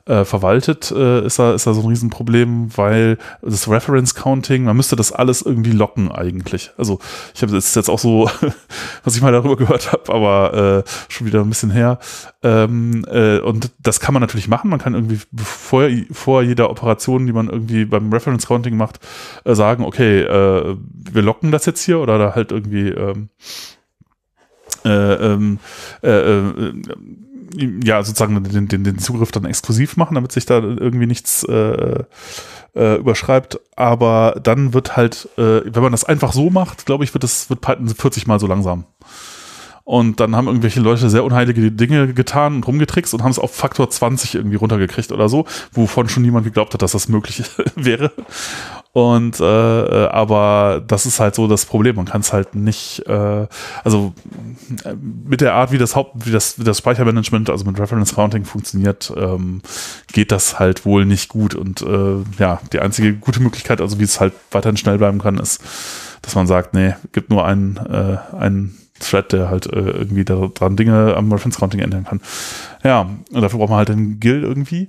äh, verwaltet, äh, ist, da, ist da so ein Riesenproblem, weil das Reference Counting, man müsste das alles irgendwie locken eigentlich. Also ich habe das jetzt auch so, was ich mal darüber gehört habe, aber äh, schon wieder ein bisschen her. Ähm, äh, und das kann man natürlich machen. Man kann irgendwie vor, vor jeder Operation, die man irgendwie beim Reference Counting macht, äh, sagen, okay, äh, wir locken das jetzt hier oder da halt irgendwie ähm, äh, ähm, äh, äh, ja, sozusagen den, den, den Zugriff dann exklusiv machen, damit sich da irgendwie nichts äh, äh, überschreibt. Aber dann wird halt, äh, wenn man das einfach so macht, glaube ich, wird das wird Python 40 mal so langsam. Und dann haben irgendwelche Leute sehr unheilige Dinge getan und rumgetrickst und haben es auf Faktor 20 irgendwie runtergekriegt oder so, wovon schon niemand geglaubt hat, dass das möglich wäre. Und äh, äh, aber das ist halt so das Problem. Man kann es halt nicht, äh, also äh, mit der Art, wie das Haupt, wie das, wie das Speichermanagement, also mit Reference Counting funktioniert, ähm, geht das halt wohl nicht gut. Und äh, ja, die einzige gute Möglichkeit, also wie es halt weiterhin schnell bleiben kann, ist, dass man sagt, nee, gibt nur einen, äh, einen Thread, der halt äh, irgendwie daran Dinge am Reference Counting ändern kann. Ja, und dafür braucht man halt den Guild irgendwie.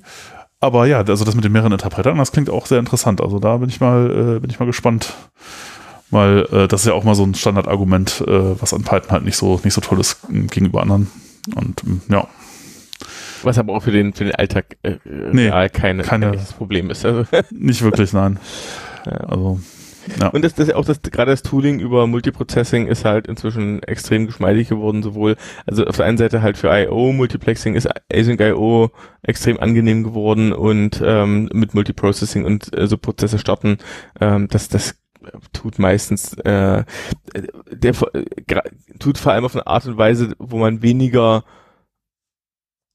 Aber ja, also das mit den mehreren Interpretern, das klingt auch sehr interessant. Also da bin ich mal, äh, bin ich mal gespannt. Weil äh, das ist ja auch mal so ein Standardargument, äh, was an Python halt nicht so, nicht so toll ist gegenüber anderen. Und ähm, ja. Was aber auch für den, für den Alltag äh, nee, keine, keine, kein Problem ist. Also. Nicht wirklich, nein. Ja. Also ja. Und das, das auch das, gerade das Tooling über Multiprocessing ist halt inzwischen extrem geschmeidig geworden, sowohl, also auf der einen Seite halt für I.O. Multiplexing ist Async I.O. extrem angenehm geworden und ähm, mit Multiprocessing und äh, so Prozesse starten, ähm, das, das tut meistens, äh, der äh, tut vor allem auf eine Art und Weise, wo man weniger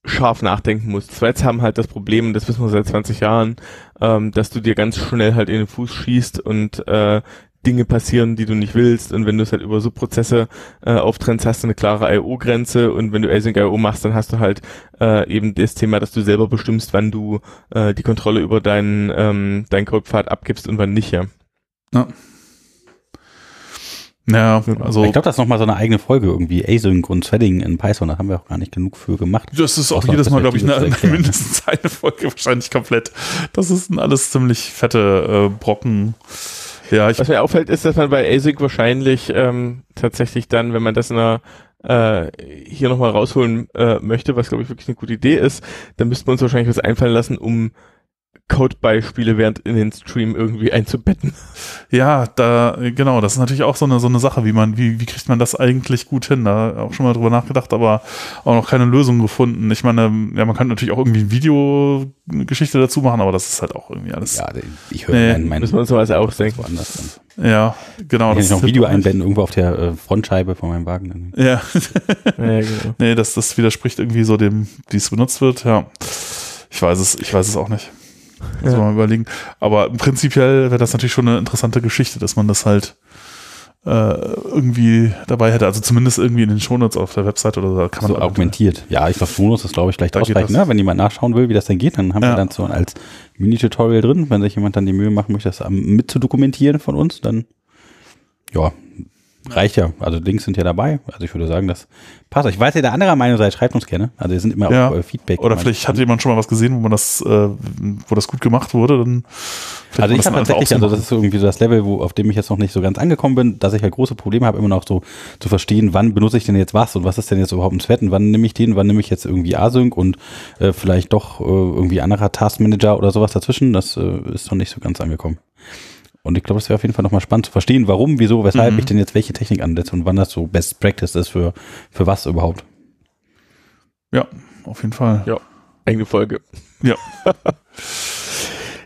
scharf nachdenken musst. Threads haben halt das Problem, das wissen wir seit 20 Jahren, ähm, dass du dir ganz schnell halt in den Fuß schießt und äh, Dinge passieren, die du nicht willst. Und wenn du es halt über Subprozesse äh, auftrennst, hast du eine klare I.O.-Grenze. Und wenn du Async I.O. machst, dann hast du halt äh, eben das Thema, dass du selber bestimmst, wann du äh, die Kontrolle über deinen, ähm, deinen Codepfad abgibst und wann nicht, ja. ja. Ja, also. Ich glaube, das ist nochmal so eine eigene Folge irgendwie. Async und Threading in Python, da haben wir auch gar nicht genug für gemacht. Das ist auch jedes Mal, glaube ich, eine, mindestens eine Folge wahrscheinlich komplett. Das ist alles ziemlich fette äh, Brocken. Ja, ich, Was mir auffällt, ist, dass man bei ASIC wahrscheinlich ähm, tatsächlich dann, wenn man das in einer äh, hier nochmal rausholen äh, möchte, was glaube ich wirklich eine gute Idee ist, dann müsste man uns wahrscheinlich was einfallen lassen, um Codebeispiele während in den Stream irgendwie einzubetten. ja, da, genau, das ist natürlich auch so eine, so eine Sache, wie man, wie, wie kriegt man das eigentlich gut hin? Da auch schon mal drüber nachgedacht, aber auch noch keine Lösung gefunden. Ich meine, ja, man kann natürlich auch irgendwie ein Videogeschichte dazu machen, aber das ist halt auch irgendwie alles. Ja, ich höre Nee, meinen, meinen Müssen wir uns noch was ausdenken. woanders. Dann. Ja, genau. Kann ich noch ein Video auch einblenden, irgendwo auf der äh, Frontscheibe von meinem Wagen. Dann. Ja, Ja, genau. nee, das, das widerspricht irgendwie so dem, wie es benutzt wird. Ja, ich weiß es, ich weiß es auch nicht. Muss Ja. man mal überlegen. Aber prinzipiell wäre das natürlich schon eine interessante Geschichte, dass man das halt äh, irgendwie dabei hätte. Also zumindest irgendwie in den Shownotes auf der Website oder so da kann man So augmentiert. Ja, ich glaube, Bonus ist, glaube ich, gleich ausreichend. Ne? Wenn jemand nachschauen will, wie das dann geht, dann haben Ja. wir dann so als Mini-Tutorial drin. Wenn sich jemand dann die Mühe machen möchte, das mit zu dokumentieren von uns, dann ja, reicht ja. Also Links sind ja dabei. Also ich würde sagen, das passt. Ich weiß, ihr der anderer Meinung seid, schreibt uns gerne. Also wir sind immer Ja. auf äh, Feedback. Oder vielleicht hat jemand schon mal was gesehen, wo man das, äh, wo das gut gemacht wurde, dann Also ich habe tatsächlich, also das ist irgendwie so das Level, wo, auf dem ich jetzt noch nicht so ganz angekommen bin, dass ich halt große Probleme habe, immer noch so zu verstehen, wann benutze ich denn jetzt was und was ist denn jetzt überhaupt ein Thread und wann nehme ich den, wann nehme ich jetzt irgendwie Async und äh, vielleicht doch äh, irgendwie anderer Taskmanager oder sowas dazwischen. Das äh, ist noch nicht so ganz angekommen. Und ich glaube, das wäre auf jeden Fall nochmal spannend zu verstehen, warum, wieso, weshalb Mhm. ich denn jetzt welche Technik ansetze und wann das so Best Practice ist für, für was überhaupt. Ja, auf jeden Fall. Ja. Eigene Folge. Ja.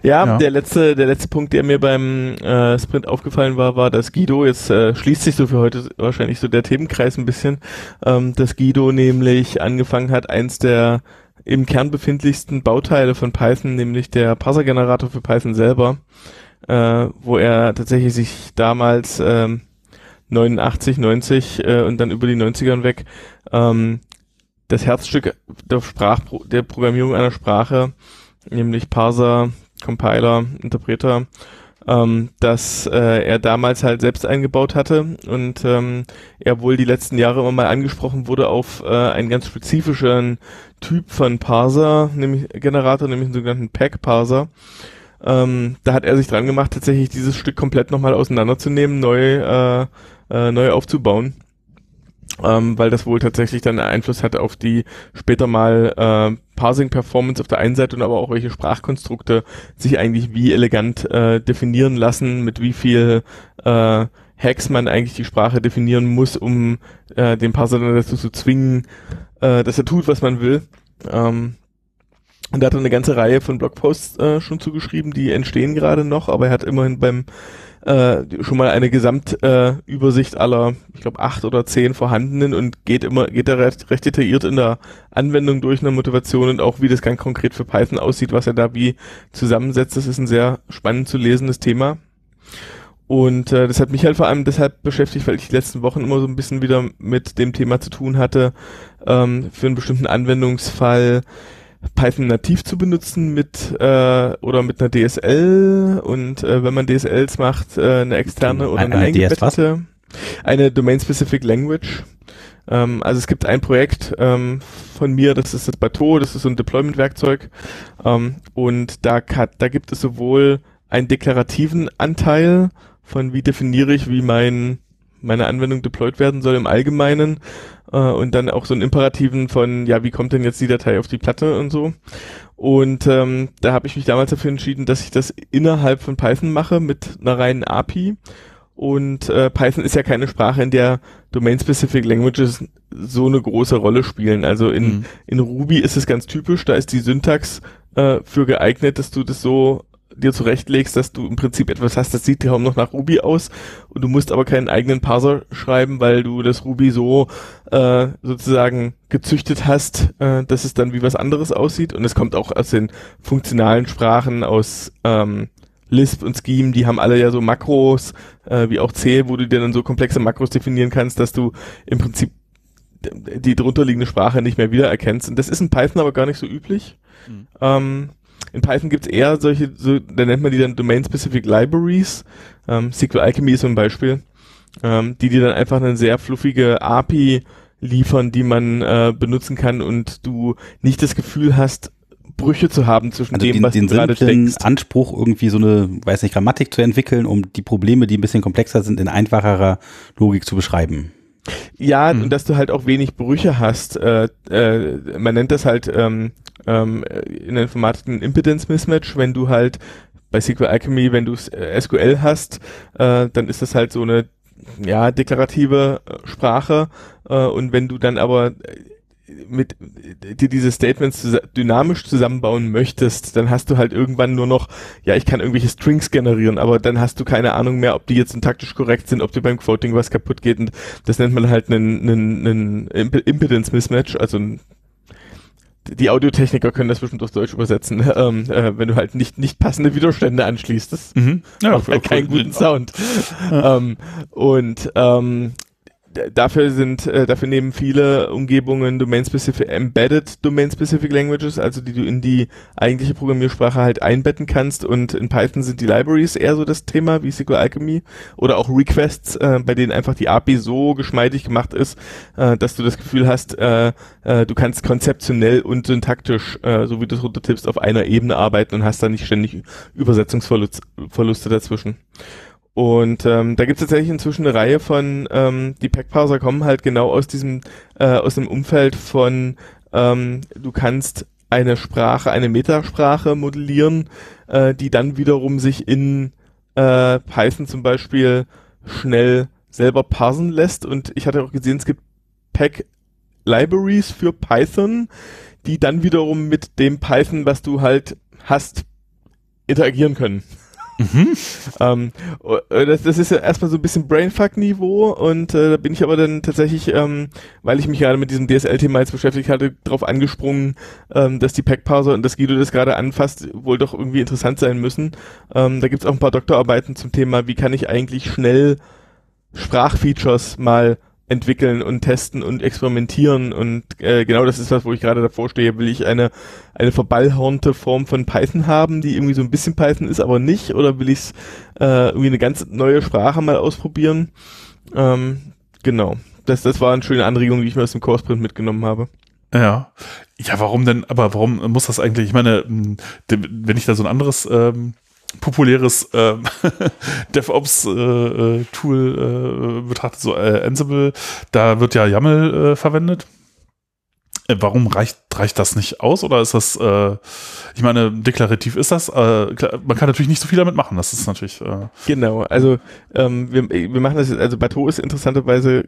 Ja, Ja. der letzte, der letzte Punkt, der mir beim äh, Sprint aufgefallen war, war, dass Guido, jetzt äh, schließt sich so für heute wahrscheinlich so der Themenkreis ein bisschen, ähm, dass Guido nämlich angefangen hat, eins der im Kern befindlichsten Bauteile von Python, nämlich der Parser-Generator für Python selber, äh, wo er tatsächlich sich damals ähm, 89, 90 äh, und dann über die 90ern weg ähm, das Herzstück der, Sprachpro der Programmierung einer Sprache, nämlich Parser, Compiler, Interpreter, ähm, dass äh, er damals halt selbst eingebaut hatte und ähm, er wohl die letzten Jahre immer mal angesprochen wurde auf äh, einen ganz spezifischen Typ von Parser, nämlich Generator, nämlich einen sogenannten Pack-Parser. Ähm, da hat er sich dran gemacht, tatsächlich dieses Stück komplett nochmal auseinanderzunehmen, neu, äh, äh, neu aufzubauen. Ähm, weil das wohl tatsächlich dann Einfluss hat auf die später mal äh, Parsing-Performance auf der einen Seite und aber auch welche Sprachkonstrukte sich eigentlich wie elegant äh, definieren lassen, mit wie viel äh, Hacks man eigentlich die Sprache definieren muss, um äh, den Parser dann dazu zu zwingen, äh, dass er tut, was man will. Ähm, und da hat er eine ganze Reihe von Blogposts äh, schon zugeschrieben, die entstehen gerade noch, aber er hat immerhin beim äh, schon mal eine Gesamtübersicht äh, aller, ich glaube, acht oder zehn vorhandenen und geht immer, geht da recht, recht detailliert in der Anwendung durch eine Motivation und auch wie das ganz konkret für Python aussieht, was er da wie zusammensetzt. Das ist ein sehr spannend zu lesendes Thema. Und äh, das hat mich halt vor allem deshalb beschäftigt, weil ich die letzten Wochen immer so ein bisschen wieder mit dem Thema zu tun hatte, ähm, für einen bestimmten Anwendungsfall Python nativ zu benutzen mit äh, oder mit einer DSL und äh, wenn man DSLs macht, äh, eine externe oder eine, Eine eingebettete, eine Domain-Specific Language. Ähm, also es gibt ein Projekt ähm, von mir, das ist das Bateau, das ist so ein Deployment-Werkzeug ähm, und da, ka- da gibt es sowohl einen deklarativen Anteil von wie definiere ich, wie mein meine Anwendung deployed werden soll im Allgemeinen äh, und dann auch so einen Imperativen von, ja, wie kommt denn jetzt die Datei auf die Platte und so. Und ähm, da habe ich mich damals dafür entschieden, dass ich das innerhalb von Python mache mit einer reinen API. Und äh, Python ist ja keine Sprache, in der Domain-Specific Languages so eine große Rolle spielen. Also in, Mhm. in Ruby ist es ganz typisch, da ist die Syntax äh, für geeignet, dass du das so dir zurechtlegst, dass du im Prinzip etwas hast, das sieht kaum noch nach Ruby aus und du musst aber keinen eigenen Parser schreiben, weil du das Ruby so äh, sozusagen gezüchtet hast, äh, dass es dann wie was anderes aussieht und es kommt auch aus den funktionalen Sprachen, aus ähm, Lisp und Scheme, die haben alle ja so Makros, äh, wie auch C, wo du dir dann so komplexe Makros definieren kannst, dass du im Prinzip die drunterliegende Sprache nicht mehr wiedererkennst. Und das ist in Python aber gar nicht so üblich. Mhm. Ähm, in Python gibt's eher solche, so, da nennt man die dann Domain-Specific Libraries. Ähm, SQL Alchemy ist so ein Beispiel. ähm, die dir dann einfach eine sehr fluffige API liefern, die man äh, benutzen kann und du nicht das Gefühl hast, Brüche zu haben zwischen Also dem, den, was den du gerade denkst. Anspruch, irgendwie so eine, weiß nicht, Grammatik zu entwickeln, um die Probleme, die ein bisschen komplexer sind, in einfacherer Logik zu beschreiben. Ja, Hm. und dass du halt auch wenig Brüche hast. Äh, äh, man nennt das halt ähm, ähm, in der Informatik ein Impedance Mismatch, wenn du halt bei SQL Alchemy, wenn du äh, SQL hast, äh, dann ist das halt so eine ja deklarative äh, Sprache äh, und wenn du dann aber äh, mit dir diese Statements zusa- dynamisch zusammenbauen möchtest, dann hast du halt irgendwann nur noch, ja, ich kann irgendwelche Strings generieren, aber dann hast du keine Ahnung mehr, ob die jetzt syntaktisch korrekt sind, ob dir beim Quoting was kaputt geht und das nennt man halt einen, einen, einen Imp Impedance Mismatch, also ein, die Audiotechniker können das bestimmt auf Deutsch übersetzen, ähm, äh, wenn du halt nicht, nicht passende Widerstände anschließt. Das Mhm. macht halt keinen guten Sound. ähm, und ähm, dafür sind, äh, dafür nehmen viele Umgebungen Domain-Specific, Embedded Domain-Specific Languages, also die du in die eigentliche Programmiersprache halt einbetten kannst und in Python sind die Libraries eher so das Thema, wie SQL Alchemy oder auch Requests, äh, bei denen einfach die API so geschmeidig gemacht ist, äh, dass du das Gefühl hast, äh, äh, du kannst konzeptionell und syntaktisch, äh, so wie du es runtertippst, auf einer Ebene arbeiten und hast da nicht ständig Übersetzungsverluste Verluste dazwischen. Und ähm, da gibt es tatsächlich inzwischen eine Reihe von, ähm, die Packparser kommen halt genau aus diesem, äh, aus dem Umfeld von, ähm, du kannst eine Sprache, eine Metasprache modellieren, äh, die dann wiederum sich in äh, Python zum Beispiel schnell selber parsen lässt. Und ich hatte auch gesehen, es gibt Pack Libraries für Python, die dann wiederum mit dem Python, was du halt hast, interagieren können. Mhm. Ähm, äh, das, das ist ja erstmal so ein bisschen Brainfuck-Niveau und äh, da bin ich aber dann tatsächlich, ähm, weil ich mich gerade mit diesem DSL-Thema jetzt beschäftigt hatte, drauf angesprungen, ähm, dass die Packparser und das Guido das gerade anfasst, wohl doch irgendwie interessant sein müssen. Ähm, da gibt's auch ein paar Doktorarbeiten zum Thema, wie kann ich eigentlich schnell Sprachfeatures mal entwickeln und testen und experimentieren und äh, genau das ist was, wo ich gerade davor stehe. Will ich eine eine verballhornte Form von Python haben, die irgendwie so ein bisschen Python ist, aber nicht, oder will ich äh, irgendwie eine ganz neue Sprache mal ausprobieren? Ähm, genau. Das, das war eine schöne Anregung, die ich mir aus dem Courseprint mitgenommen habe. Ja. Ja, warum denn, aber warum muss das eigentlich, ich meine, wenn ich da so ein anderes ähm, populäres ähm, DevOps-Tool äh, betrachte, so äh, Ansible, da wird ja YAML äh, verwendet. Äh, Warum reicht, reicht das nicht aus oder ist das, äh, ich meine, deklarativ ist das, äh, man kann natürlich nicht so viel damit machen, das ist natürlich, äh, Genau, also ähm, wir, wir machen das jetzt, also Bateau ist interessanterweise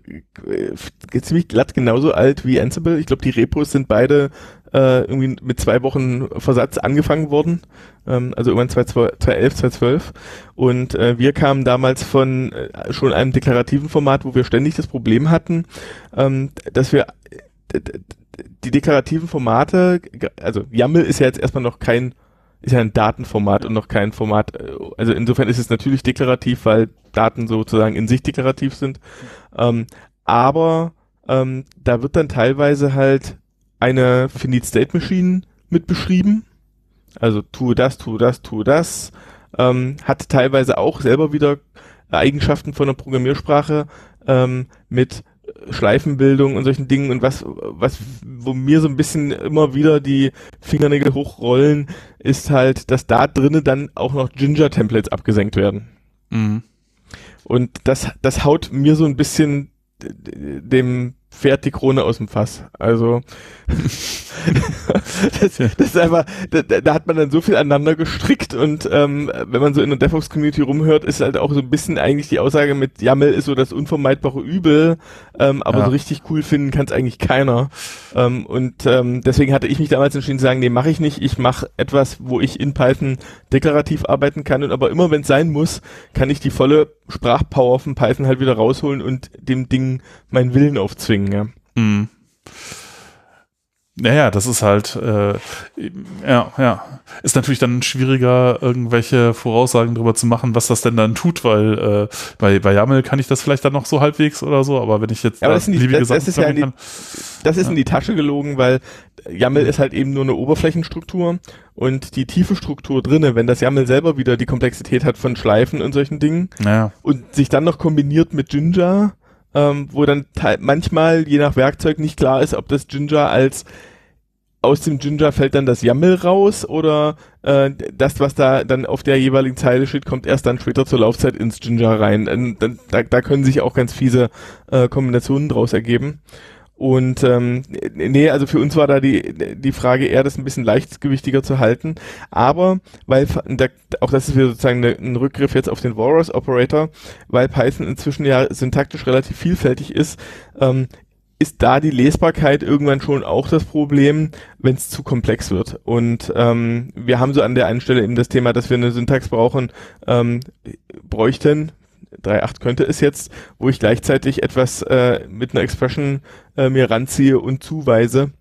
äh, ziemlich glatt genauso alt wie Ansible. Ich glaube, die Repos sind beide äh, irgendwie mit zwei Wochen Versatz angefangen worden, ähm, also irgendwann 2011, 2012. Und äh, wir kamen damals von äh, schon einem deklarativen Format, wo wir ständig das Problem hatten, ähm, dass wir die deklarativen Formate, also YAML ist ja jetzt erstmal noch kein ist ja ein Datenformat und noch kein Format. äh, Also insofern ist es natürlich deklarativ, weil Daten sozusagen in sich deklarativ sind. Ähm, aber ähm, da wird dann teilweise halt eine Finite State Machine mit beschrieben. Also tue das, tue das, tue das. Ähm, hat teilweise auch selber wieder Eigenschaften von einer Programmiersprache ähm, mit Schleifenbildung und solchen Dingen und was, was, wo mir so ein bisschen immer wieder die Fingernägel hochrollen, ist halt, dass da drinnen dann auch noch Ginger-Templates abgesenkt werden. mh. Und das, das haut mir so ein bisschen dem Pferd die Krone aus dem Fass. Also das, das ist einfach, da, da da hat man dann so viel aneinander gestrickt und ähm, wenn man so in der DevOps-Community rumhört, ist halt auch so ein bisschen eigentlich die Aussage mit YAML ist so das unvermeidbare Übel, ähm, aber Ja. so richtig cool finden kann es eigentlich keiner. Ähm, und ähm, deswegen hatte ich mich damals entschieden zu sagen, nee, mache ich nicht. Ich mache etwas, wo ich in Python deklarativ arbeiten kann und aber immer wenn es sein muss, kann ich die volle Sprachpower von Python halt wieder rausholen und dem Ding meinen Willen aufzwingen. Ja. Mhm. naja, das ist halt, äh, ja, ja. Ist natürlich dann schwieriger, irgendwelche Voraussagen darüber zu machen, was das denn dann tut, weil äh, bei, bei YAML kann ich das vielleicht dann noch so halbwegs oder so, aber wenn ich jetzt Ja, aber das, ist in die, das, das ist ja in die, kann, das ist in Ja. die Tasche gelogen, weil YAML ist halt eben nur eine Oberflächenstruktur und die tiefe Struktur drinne, wenn das YAML selber wieder die Komplexität hat von Schleifen und solchen Dingen naja, und sich dann noch kombiniert mit Jinja, ähm, wo dann manchmal je nach Werkzeug nicht klar ist, ob das Jinja als aus dem Jinja fällt dann das YAML raus oder äh, das, was da dann auf der jeweiligen Zeile steht, kommt erst dann später zur Laufzeit ins Jinja rein. Ähm, dann, da, da können sich auch ganz fiese äh, Kombinationen draus ergeben. Und ähm, nee, also für uns war da die, die Frage eher, das ein bisschen leichtgewichtiger zu halten. Aber weil da, auch das ist wieder sozusagen eine, ein Rückgriff jetzt auf den Walrus Operator, weil Python inzwischen ja syntaktisch relativ vielfältig ist, ähm, ist da die Lesbarkeit irgendwann schon auch das Problem, wenn es zu komplex wird. Und ähm, wir haben so an der einen Stelle eben das Thema, dass wir eine Syntax brauchen, ähm, bräuchten, 3.8 könnte es jetzt, wo ich gleichzeitig etwas äh, mit einer Expression äh, mir ranziehe und zuweise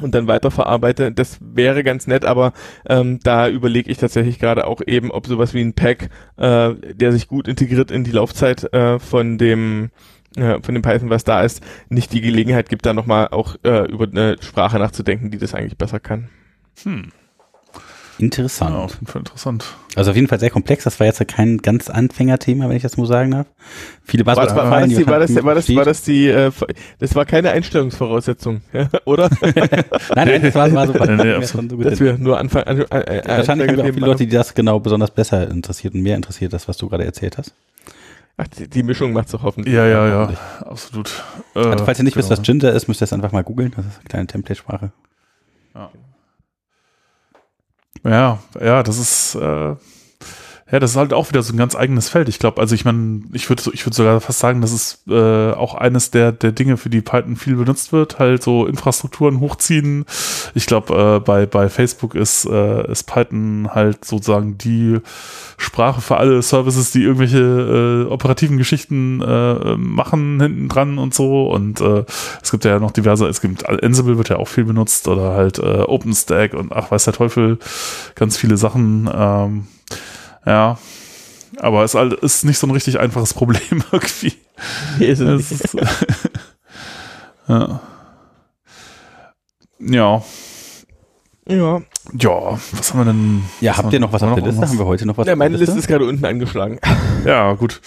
und dann weiterverarbeite. Das wäre ganz nett, aber ähm, da überlege ich tatsächlich gerade auch eben, ob sowas wie ein Pack, äh, der sich gut integriert in die Laufzeit äh, von dem äh, von dem Python, was da ist, nicht die Gelegenheit gibt, da nochmal auch äh, über eine Sprache nachzudenken, die das eigentlich besser kann. hm, Interessant. ja, auf jeden Fall interessant. Also auf jeden Fall sehr komplex. Das war jetzt kein ganz Anfängerthema, wenn ich das so sagen darf. Viele War, Buzzwords war, war, das, die war, das, war, das, war das die, äh, das war keine Einstellungsvoraussetzung, oder? Nein, nein, das war, war super. Nee, nee, schon so gut Dass wir nur Anfang an, äh, Wahrscheinlich haben wir auch viele Leute, die das genau besonders besser interessiert und mehr interessiert, das, was du gerade erzählt hast. Ach, die, die Mischung macht's doch hoffentlich. Ja, ja, ja, absolut. Äh, Also, falls ihr nicht wisst, genau. was Jinja ist, müsst ihr es einfach mal googeln. Das ist eine kleine Template-Sprache. Ja, ja, das ist, äh, ja, das ist halt auch wieder so ein ganz eigenes Feld. Ich glaube, also ich meine, ich würde ich würde sogar fast sagen, das ist äh, auch eines der, der Dinge, für die Python viel benutzt wird, halt so Infrastrukturen hochziehen. Ich glaube, äh, bei, bei Facebook ist, äh, ist Python halt sozusagen die Sprache für alle Services, die irgendwelche äh, operativen Geschichten äh, machen hinten dran und so. Und äh, es gibt ja noch diverse, es gibt Ansible wird ja auch viel benutzt oder halt äh, OpenStack und ach weiß der Teufel, ganz viele Sachen. Ähm, ja, aber es ist, nicht so ein richtig einfaches Problem irgendwie. Ist, ja. ja, Ja. ja, was haben wir denn? Ja, habt ihr noch was auf wir der Liste? Haben wir heute noch was ja meine Liste ist gerade unten angeschlagen. Ja, gut.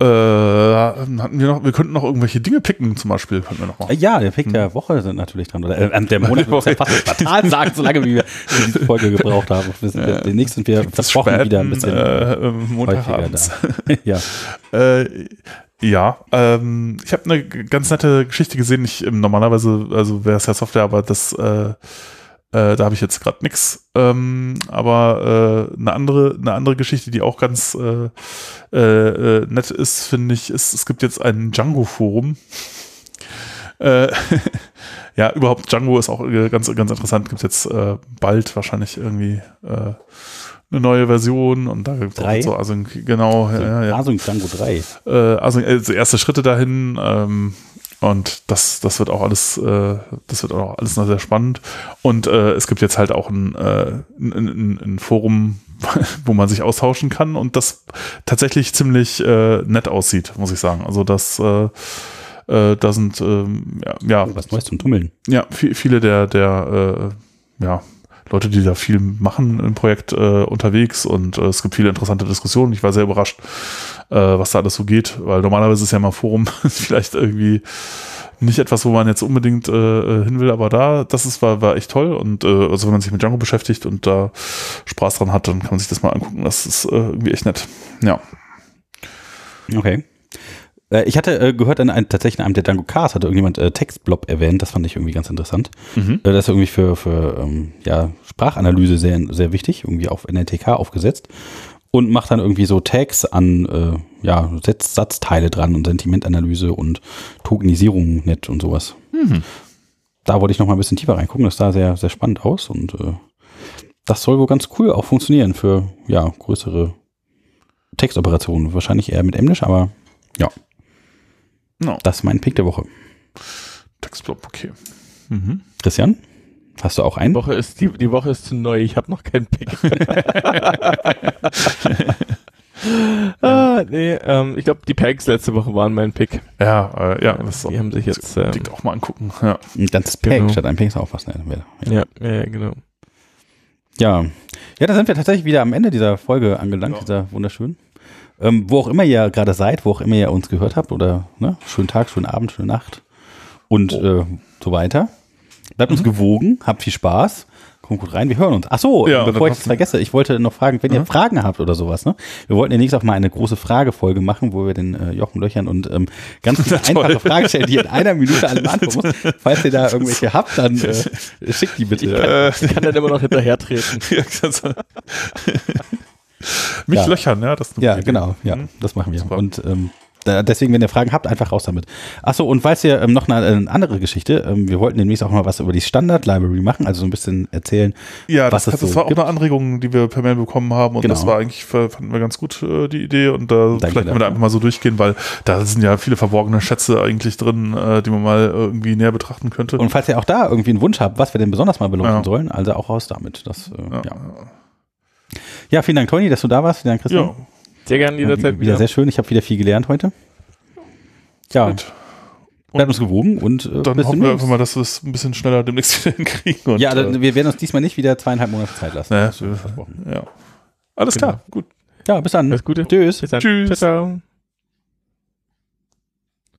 Äh, hatten wir noch, wir könnten noch irgendwelche Dinge picken, zum Beispiel, könnten wir noch machen. Äh, Ja, der Pick der Woche sind natürlich dran. Oder äh, der Monat muss ja fast fatal sagen, so lange wie wir diese Folge gebraucht haben. Wir sind, Ja. Demnächst sind wir versprochen Späten, wieder ein bisschen äh, äh, Montagabends. ja. Äh, ja, ähm, ich habe eine ganz nette Geschichte gesehen. Ich ähm, normalerweise, also wäre es ja Software, aber das, äh, äh, da habe ich jetzt gerade nix. Ähm, aber äh, eine andere, eine andere Geschichte, die auch ganz äh, äh, äh, nett ist, finde ich, ist, es gibt jetzt ein Django-Forum. Äh, ja, überhaupt Django ist auch ganz, ganz interessant. Gibt jetzt äh, bald wahrscheinlich irgendwie eine neue Version und da gibt es so, also genau, ja, ja, ja. Asung Django 3. Äh, also, also erste Schritte dahin ähm, und das, das wird auch alles, äh, das wird auch alles noch sehr spannend. Und äh, es gibt jetzt halt auch ein, äh, ein, ein, Forum, wo man sich austauschen kann und das tatsächlich ziemlich äh, nett aussieht, muss ich sagen. Also das äh, äh, da sind ähm, ja, ja, Was Neues zum Tummeln. ja, vi- viele der, der ja, Leute, die da viel machen im Projekt äh, unterwegs und äh, es gibt viele interessante Diskussionen. Ich war sehr überrascht, äh, was da alles so geht, weil normalerweise ist ja mal Forum vielleicht irgendwie nicht etwas, wo man jetzt unbedingt äh, hin will, aber da, das ist, war, war echt toll und äh, also wenn man sich mit Django beschäftigt und da Spaß dran hat, dann kann man sich das mal angucken. Das ist äh, irgendwie echt nett. Ja. Okay. Äh, Ich hatte äh, gehört, an einem, tatsächlich in einem der Django Cars hatte irgendjemand äh, Textblob erwähnt. Das fand ich irgendwie ganz interessant. Mhm. Äh, das ist irgendwie für, für ähm, ja, Sprachanalyse sehr, sehr wichtig, irgendwie auf NLTK aufgesetzt. Und macht dann irgendwie so Tags an, äh, ja, setzt Satzteile dran und Sentimentanalyse und Tokenisierung nett und sowas. Mhm. Da wollte ich noch mal ein bisschen tiefer reingucken. Das sah sehr, sehr spannend aus und äh, das soll wohl ganz cool auch funktionieren für, ja, größere Textoperationen. Wahrscheinlich eher mit Englisch, aber No. das ist mein Pick der Woche. Textblob, okay. Mhm. Christian, hast du auch Die einen? Woche ist, die, die Woche ist zu neu, ich habe noch keinen Pick. ah, nee, ähm, ich glaube, die Packs letzte Woche waren mein Pick. Ja, äh, ja, das ist auch, Die haben sich jetzt, ähm, auch mal angucken. Ja. Ein ganzes Pack Genau. statt ein Pack ist auch was. Ne? Ja. Ja, ja, ja, genau. Ja. ja, da sind wir tatsächlich wieder am Ende dieser Folge angelangt, Ja. dieser wunderschön. Ähm, wo auch immer ihr gerade seid, wo auch immer ihr uns gehört habt oder ne, schönen Tag, schönen Abend, schöne Nacht und äh, so weiter. Bleibt uns gewogen, habt viel Spaß. Kommt gut rein, wir hören uns. Ach so, Ja, bevor ich das vergesse, ich wollte noch fragen, wenn ihr Fragen habt oder sowas, ne? Wir wollten demnächst auch mal eine große Fragefolge machen, wo wir den äh, Jochen löchern und ähm, ganz viele einfache Fragen stellen, die in einer Minute alle beantworten muss. Falls ihr da irgendwelche habt, dann äh, schickt die bitte. Äh, Ich kann dann immer noch hinterher treten. Mich Ja. löchern, ja, das Ja, genau, ja, Mhm. das machen wir. Super. Und ähm, deswegen, wenn ihr Fragen habt, einfach raus damit. Achso, und falls ihr ähm, noch eine, eine andere Geschichte, ähm, wir wollten demnächst auch mal was über die Standard-Library machen, also so ein bisschen erzählen. Ja, was das, es das so war auch gibt. eine Anregung, die wir per Mail bekommen haben und Genau. das war eigentlich, äh, fanden wir ganz gut, äh, die Idee und da vielleicht können wir da einfach mal so durchgehen, weil da sind ja viele verborgene Schätze eigentlich drin, äh, die man mal irgendwie näher betrachten könnte. Und falls ihr auch da irgendwie einen Wunsch habt, was wir denn besonders mal beleuchten Ja. sollen, also auch raus damit. Das, äh, ja. ja, Ja. vielen Dank, Toni, dass du da warst. Vielen Dank, Christian. ja, Sehr gerne jederzeit wieder, wieder. sehr schön. Ich habe wieder viel gelernt heute. Ja, gut. bleibt uns gewogen und äh, Dann bis hoffen wir einfach mal, dass wir es ein bisschen schneller demnächst wieder hinkriegen. Und, Ja, äh, dann, wir werden uns diesmal nicht wieder zweieinhalb Monate Zeit lassen. Das ist versprochen. ja. Alles Genau. klar, gut. Ja, bis dann. Alles Gute. Tschüss. Bis dann. Tschüss. Ciao, ciao.